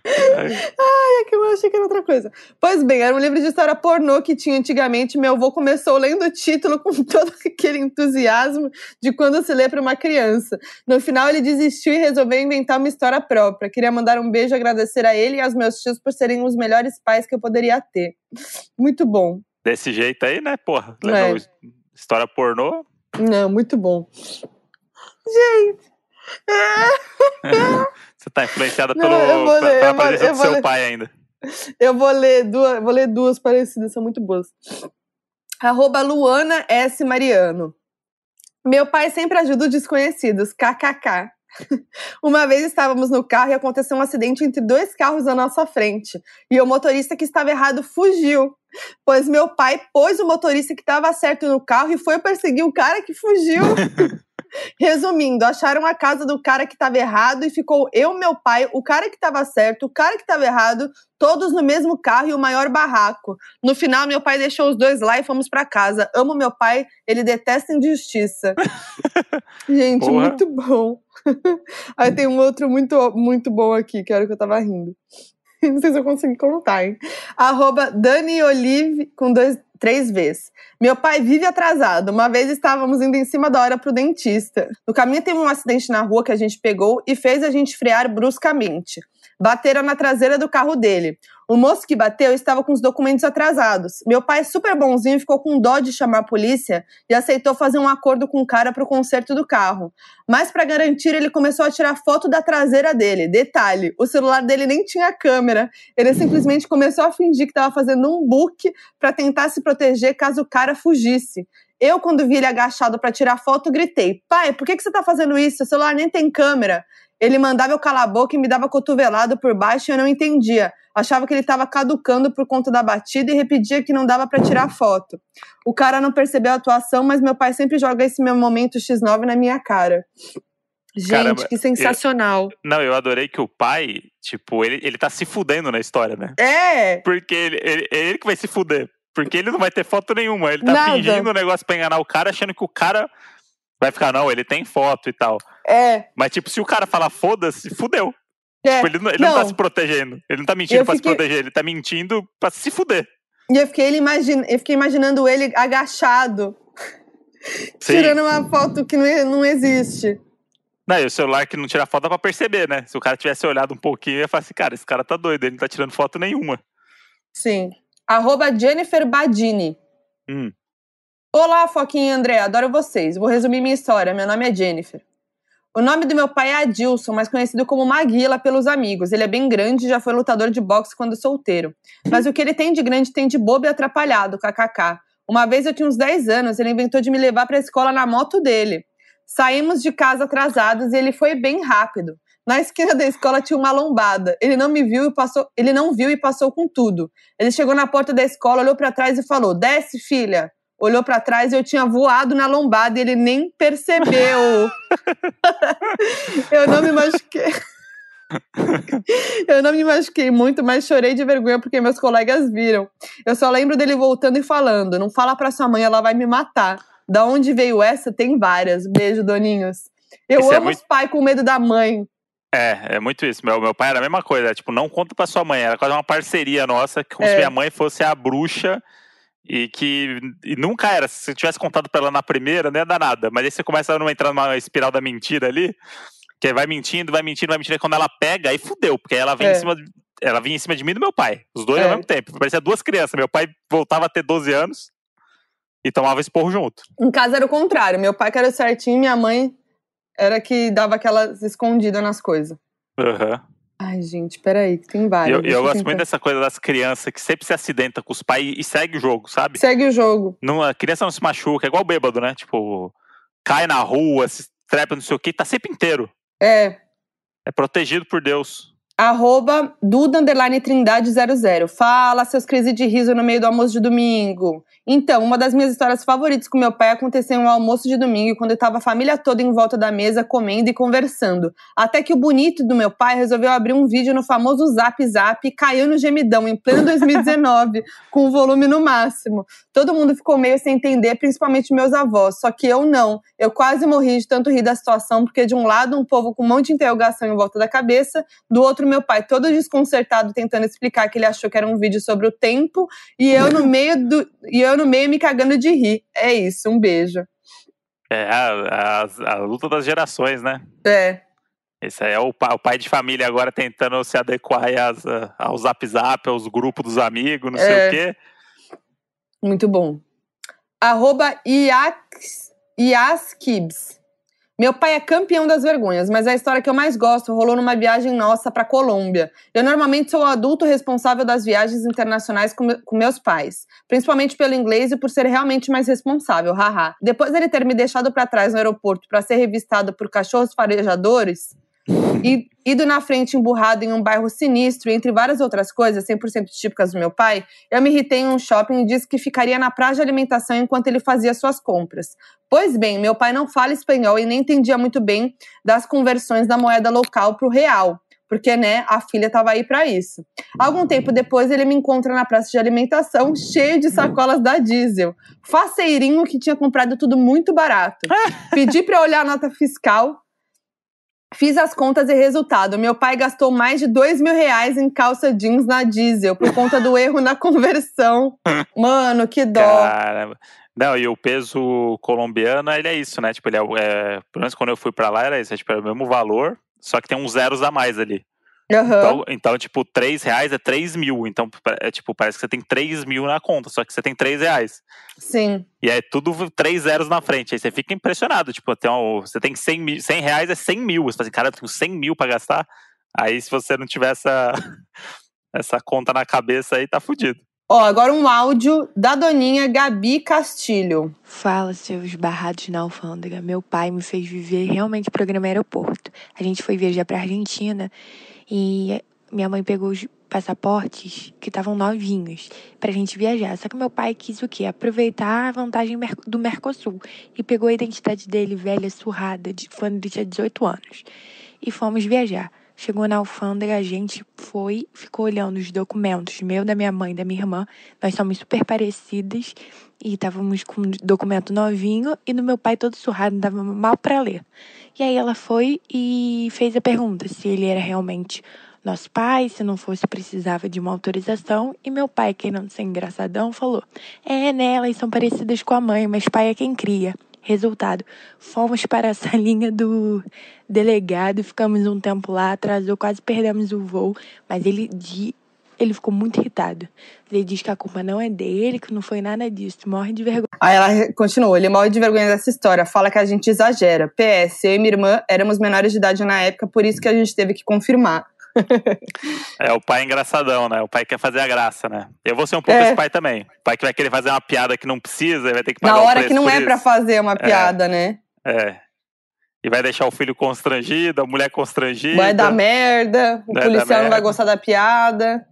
É que eu achei que era outra coisa. Pois bem, era um livro de história pornô que tinha antigamente. Meu avô começou lendo o título com [LAUGHS] todo aquele entusiasmo de quando se lê para uma criança. No final, ele desistiu e resolveu inventar uma história própria. Queria mandar um beijo e agradecer a ele e aos meus tios por serem os melhores pais que eu poderia ter. Muito bom. Desse jeito aí, né, porra? É. História pornô. Não, muito bom. Gente! [LAUGHS] Você tá influenciada pelo, vou ler, pela vou- presença eu do vou seu ler. pai ainda. Eu vou ler duas, vou ler duas parecidas, são muito boas. Arroba Luana S. Mariano. Meu pai sempre ajuda os desconhecidos, kkk. [LAUGHS] Uma vez estávamos no carro e aconteceu um acidente entre dois carros à nossa frente. E o motorista que estava errado fugiu. Pois meu pai pôs o motorista que estava certo no carro e foi perseguir o cara que fugiu. [LAUGHS] Resumindo, acharam a casa do cara que estava errado e ficou eu, meu pai, o cara que estava certo, o cara que estava errado, todos no mesmo carro e o maior barraco. No final, meu pai deixou os dois lá e fomos para casa. Amo meu pai, ele detesta injustiça. [LAUGHS] Gente, Porra. muito bom. [LAUGHS] Aí tem um outro muito, muito bom aqui, que era o que eu tava rindo. [LAUGHS] Não sei se eu consegui contar, hein? Arroba Dani Olive, com dois três vezes. Meu pai vive atrasado. Uma vez estávamos indo em cima da hora pro dentista. No caminho teve um acidente na rua que a gente pegou e fez a gente frear bruscamente. Bateram na traseira do carro dele. O moço que bateu estava com os documentos atrasados. Meu pai, super bonzinho, ficou com dó de chamar a polícia e aceitou fazer um acordo com o cara para o conserto do carro. Mas, para garantir, ele começou a tirar foto da traseira dele. Detalhe: o celular dele nem tinha câmera. Ele simplesmente começou a fingir que estava fazendo um book para tentar se proteger caso o cara fugisse. Eu, quando vi ele agachado para tirar foto, gritei: Pai, por que, que você está fazendo isso? O celular nem tem câmera. Ele mandava eu calar a boca e me dava cotovelado por baixo e eu não entendia. Achava que ele estava caducando por conta da batida e repetia que não dava para tirar foto. O cara não percebeu a atuação, mas meu pai sempre joga esse meu momento X9 na minha cara. Gente, Caramba, que sensacional. Eu, não, eu adorei que o pai, tipo, ele, ele tá se fudendo na história, né? É! Porque ele, ele, é ele que vai se fuder. Porque ele não vai ter foto nenhuma. Ele tá Nada. fingindo o um negócio pra enganar o cara, achando que o cara vai ficar, não, ele tem foto e tal. É. Mas, tipo, se o cara falar foda-se, fudeu. É. Tipo, ele, não, ele não. não tá se protegendo. Ele não tá mentindo eu pra fiquei... se proteger, ele tá mentindo pra se fuder. E eu fiquei, imagine... eu fiquei imaginando ele agachado, tirando uma foto que não, não existe. Não, e o celular que não tira foto dá pra perceber, né? Se o cara tivesse olhado um pouquinho, ia falar assim, cara, esse cara tá doido, ele não tá tirando foto nenhuma. Sim. Arroba Jennifer Badini. Hum. Olá, Foquinha e André, adoro vocês. Vou resumir minha história. Meu nome é Jennifer. O nome do meu pai é Adilson, mas conhecido como Maguila pelos amigos. Ele é bem grande e já foi lutador de boxe quando solteiro. Mas o que ele tem de grande tem de bobo e atrapalhado, kkk. Uma vez eu tinha uns 10 anos, ele inventou de me levar para a escola na moto dele. Saímos de casa atrasados e ele foi bem rápido. Na esquina da escola tinha uma lombada. Ele não me viu e passou, ele não viu e passou com tudo. Ele chegou na porta da escola, olhou para trás e falou: "Desce, filha" olhou para trás e eu tinha voado na lombada e ele nem percebeu. [LAUGHS] eu não me machuquei. eu não me machuquei muito, mas chorei de vergonha porque meus colegas viram. Eu só lembro dele voltando e falando: Não fala pra sua mãe, ela vai me matar. Da onde veio essa? Tem várias. Beijo, Doninhos. Eu isso é amo é muito... os pais com medo da mãe. É, é muito isso. Meu, meu pai era a mesma coisa. Tipo, não conta pra sua mãe. Era quase uma parceria nossa, como é. se minha mãe fosse a bruxa e que e nunca era. Se você tivesse contado pra ela na primeira, não ia dar nada. Mas aí você começa a entrar numa espiral da mentira ali, que vai mentindo, vai mentindo, vai mentindo. E quando ela pega, aí fudeu, porque ela vem é. em cima. De, ela vinha em cima de mim e do meu pai. Os dois é. ao mesmo tempo. Parecia duas crianças. Meu pai voltava a ter 12 anos e tomava esporro junto. Em casa era o contrário. Meu pai que era certinho, minha mãe era que dava aquelas escondidas nas coisas. Aham. Uhum. Ai, gente, peraí, que tem vários. Eu, eu gosto muito dessa coisa das crianças que sempre se acidenta com os pais e segue o jogo, sabe? Segue o jogo. Não, a criança não se machuca, é igual bêbado, né? Tipo, cai na rua, se trepa, não sei o que, tá sempre inteiro. É. É protegido por Deus. Arroba Duda Underline Trindade 00. Fala, seus crises de riso no meio do almoço de domingo. Então, uma das minhas histórias favoritas com meu pai aconteceu em um almoço de domingo, quando estava a família toda em volta da mesa, comendo e conversando. Até que o bonito do meu pai resolveu abrir um vídeo no famoso Zap Zap e caiu no gemidão, em pleno 2019, [LAUGHS] com o volume no máximo. Todo mundo ficou meio sem entender, principalmente meus avós, só que eu não. Eu quase morri de tanto rir da situação, porque de um lado um povo com um monte de interrogação em volta da cabeça, do outro meu pai todo desconcertado tentando explicar que ele achou que era um vídeo sobre o tempo, e eu no meio do. E eu no meio me cagando de rir. É isso, um beijo. É a, a, a luta das gerações, né? É. Esse aí é o pai, o pai de família agora tentando se adequar às, ao zap zap, aos grupos dos amigos, não é. sei o quê. Muito bom. Arroba Iaskibs. Meu pai é campeão das vergonhas, mas a história que eu mais gosto rolou numa viagem nossa para Colômbia. Eu normalmente sou o adulto responsável das viagens internacionais com, com, meus pais, principalmente pelo inglês e por ser realmente mais responsável, haha. Depois dele ter me deixado para trás no aeroporto para ser revistado por cachorros farejadores, e ido na frente emburrado em um bairro sinistro, entre várias outras coisas, 100% típicas do meu pai, eu me irritei em um shopping e disse que ficaria na praia de alimentação enquanto ele fazia suas compras. Pois bem, meu pai não fala espanhol e nem entendia muito bem das conversões da moeda local para o real. Porque, né, a filha estava aí para isso. Algum tempo depois, ele me encontra na praça de alimentação, cheio de sacolas da diesel. Faceirinho que tinha comprado tudo muito barato. [LAUGHS] Pedi para olhar a nota fiscal, Fiz as contas e resultado. Meu pai gastou mais de dois mil reais em calça jeans na diesel por conta do erro na [LAUGHS] conversão. [LAUGHS] Mano, que dó. Caramba. Não, e o peso colombiano, ele é isso, né? Tipo, ele é, é pelo menos quando eu fui pra lá era isso, é, tipo, é o mesmo valor, só que tem uns zeros a mais ali. Uhum. Então, então, tipo, 3 reais é 3 mil. Então, é, tipo, parece que você tem 3 mil na conta, só que você tem 3 reais. Sim. E é tudo três zeros na frente. Aí você fica impressionado. Tipo, tem um, você tem 100, mil, 100 reais é 100 mil. Você fala assim, cara, eu tenho 100 mil pra gastar. Aí, se você não tiver essa, [LAUGHS] essa conta na cabeça aí, tá fudido. Ó, agora um áudio da doninha Gabi Castilho. Fala, seus barrados na alfândega. Meu pai me fez viver realmente o programa aeroporto. A gente foi viajar pra Argentina e minha mãe pegou os passaportes que estavam novinhos pra gente viajar. Só que meu pai quis o quê? Aproveitar a vantagem do Mercosul e pegou a identidade dele velha, surrada, de quando ele tinha 18 anos. E fomos viajar. Chegou na alfândega, a gente foi, ficou olhando os documentos, meu, da minha mãe, da minha irmã. Nós somos super parecidas e estávamos com um documento novinho e no meu pai todo surrado, não dava mal para ler. E aí ela foi e fez a pergunta se ele era realmente nosso pai, se não fosse precisava de uma autorização. E meu pai, querendo ser engraçadão, falou: É, né, elas são parecidas com a mãe, mas pai é quem cria. Resultado, fomos para a salinha [LAUGHS] do delegado, ficamos um tempo lá, atrasou, quase perdemos o voo, mas ele ele ficou muito irritado. Ele diz que a culpa não é dele, que não foi nada disso, morre de vergonha. Aí ela continuou, ele morre de vergonha dessa história, fala que a gente exagera. PS, eu e minha irmã éramos menores de idade na época, por isso que a gente teve que confirmar. É, o pai é engraçadão, né? O pai quer fazer a graça, né? Eu vou ser um pouco é. esse pai também. O pai que vai querer fazer uma piada que não precisa, vai ter que pagar Na hora que não é pra fazer uma piada, é. né? É. E vai deixar o filho constrangido, a mulher constrangida. Vai dar merda, o vai policial não vai gostar da piada.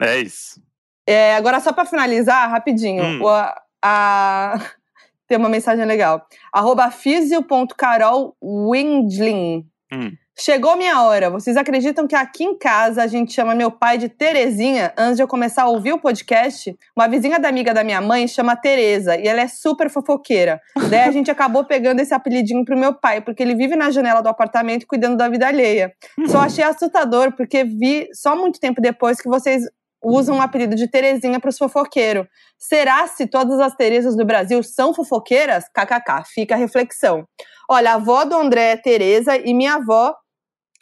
É isso. É, agora, só pra finalizar, rapidinho. Hum. A, a... [LAUGHS] Tem uma mensagem legal. Arroba fisio.carolwindlin. Hum. Chegou minha hora. Vocês acreditam que aqui em casa a gente chama meu pai de Terezinha antes de eu começar a ouvir o podcast? Uma vizinha da amiga da minha mãe chama Tereza e ela é super fofoqueira. Daí a gente acabou pegando esse apelidinho pro meu pai, porque ele vive na janela do apartamento cuidando da vida alheia. Só achei assustador, porque vi só muito tempo depois que vocês usam o apelido de Terezinha para os fofoqueiros. Será se todas as Terezas do Brasil são fofoqueiras? KKK, fica a reflexão. Olha, a avó do André é Tereza e minha avó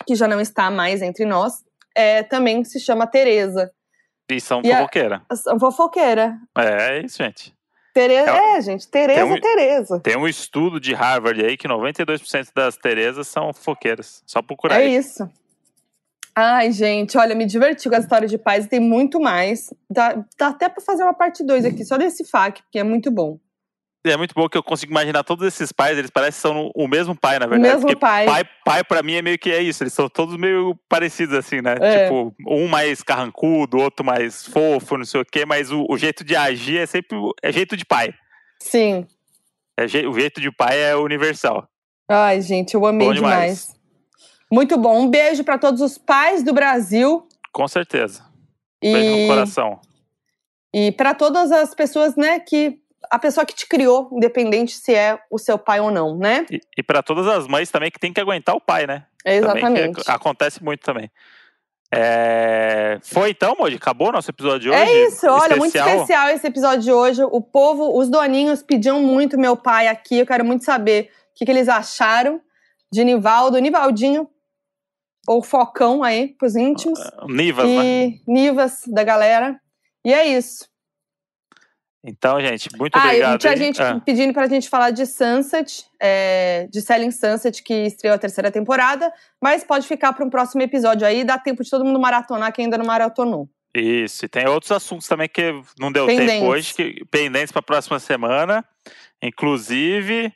que já não está mais entre nós, é, também se chama Tereza. E são fofoqueira. A, são fofoqueira. É, é isso, gente. Tereza, é, é, gente, Tereza, um, Tereza. Tem um estudo de Harvard aí que 92% das Terezas são fofoqueiras. Só procurar É aí. isso. Ai, gente, olha, me diverti com a história de paz e tem muito mais. Dá, dá até para fazer uma parte 2 aqui, só desse FAQ, porque é muito bom é muito bom que eu consigo imaginar todos esses pais, eles parecem que são o mesmo pai, na verdade. O mesmo pai. Pai, pai para mim é meio que é isso, eles são todos meio parecidos assim, né? É. Tipo, um mais carrancudo, outro mais fofo, não sei o quê, mas o, o jeito de agir é sempre é jeito de pai. Sim. É, o jeito de pai é universal. Ai, gente, eu amei demais. demais. Muito bom. Um beijo para todos os pais do Brasil. Com certeza. Um beijo no coração. E para todas as pessoas, né, que a pessoa que te criou, independente se é o seu pai ou não, né? E, e para todas as mães também que tem que aguentar o pai, né? Exatamente. acontece muito também. É... Foi então, Moji? Acabou nosso episódio de é hoje? É isso, olha, especial. muito especial esse episódio de hoje. O povo, os doninhos pediam muito meu pai aqui. Eu quero muito saber o que, que eles acharam de Nivaldo, Nivaldinho, ou Focão aí, pros íntimos. Nivas, e né? Nivas da galera. E é isso. Então, gente, muito ah, obrigado. Tinha gente ah. pedindo pra gente falar de Sunset, é, de Selling Sunset, que estreou a terceira temporada, mas pode ficar para um próximo episódio aí, dá tempo de todo mundo maratonar quem ainda não maratonou. Isso, e tem outros assuntos também que não deu pendentes. tempo hoje, que, pendentes para a próxima semana, inclusive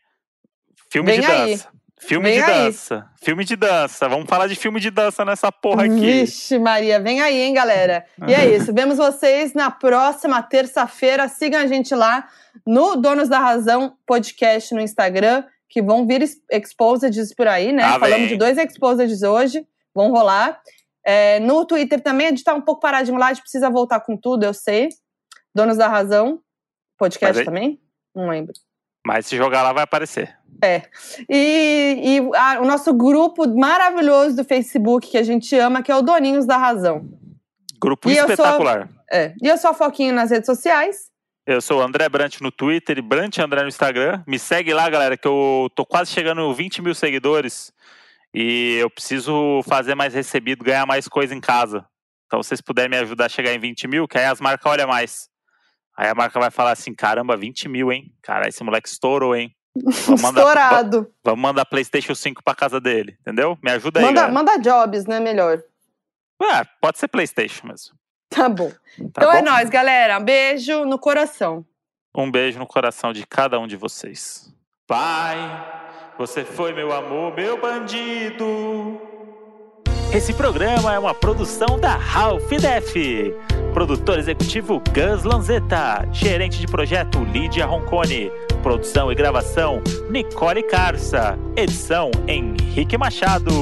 filme Vem de aí. Filme vem de aí. dança. Filme de dança. Vamos falar de filme de dança nessa porra aqui. Vixe, Maria, vem aí, hein, galera. E é isso. Vemos vocês na próxima terça-feira. Sigam a gente lá no Donos da Razão podcast no Instagram, que vão vir exposeds por aí, né? Ah, Falamos de dois exposeds hoje. Vão rolar. É, no Twitter também, a gente tá um pouco paradinho lá, a gente precisa voltar com tudo, eu sei. Donos da Razão, podcast aí... também? Não lembro. Mas se jogar lá vai aparecer. É. E, e a, o nosso grupo maravilhoso do Facebook que a gente ama, que é o Doninhos da Razão. Grupo E eu sou- espetacular. É. E eu sou a Foquinha nas redes sociais. Eu sou o André Brant no Twitter e Brant André no Instagram. Me segue lá, galera, que eu tô quase chegando a 20 mil seguidores. E eu preciso fazer mais recebido, ganhar mais coisa em casa. Então, se vocês puderem me ajudar a chegar em 20 mil, que aí as marcas olham mais. Aí a marca vai falar assim: caramba, 20 mil, hein? Cara, esse moleque estourou, hein? Vamos mandar, Estourado. vamos mandar PlayStation 5 pra casa dele, entendeu? Me ajuda aí, Manda, galera. manda jobs, né? Melhor. Ah, pode ser PlayStation mesmo. Tá bom. Tá então é bom? nóis, galera. Beijo no coração. Um beijo no coração de cada um de vocês. Pai, você foi meu amor, meu bandido. Esse programa é uma produção da Ralph Def. Produtor executivo Gus Lanzetta. Gerente de projeto Lídia Roncone. Produção e gravação Nicole Carça. Edição Henrique Machado.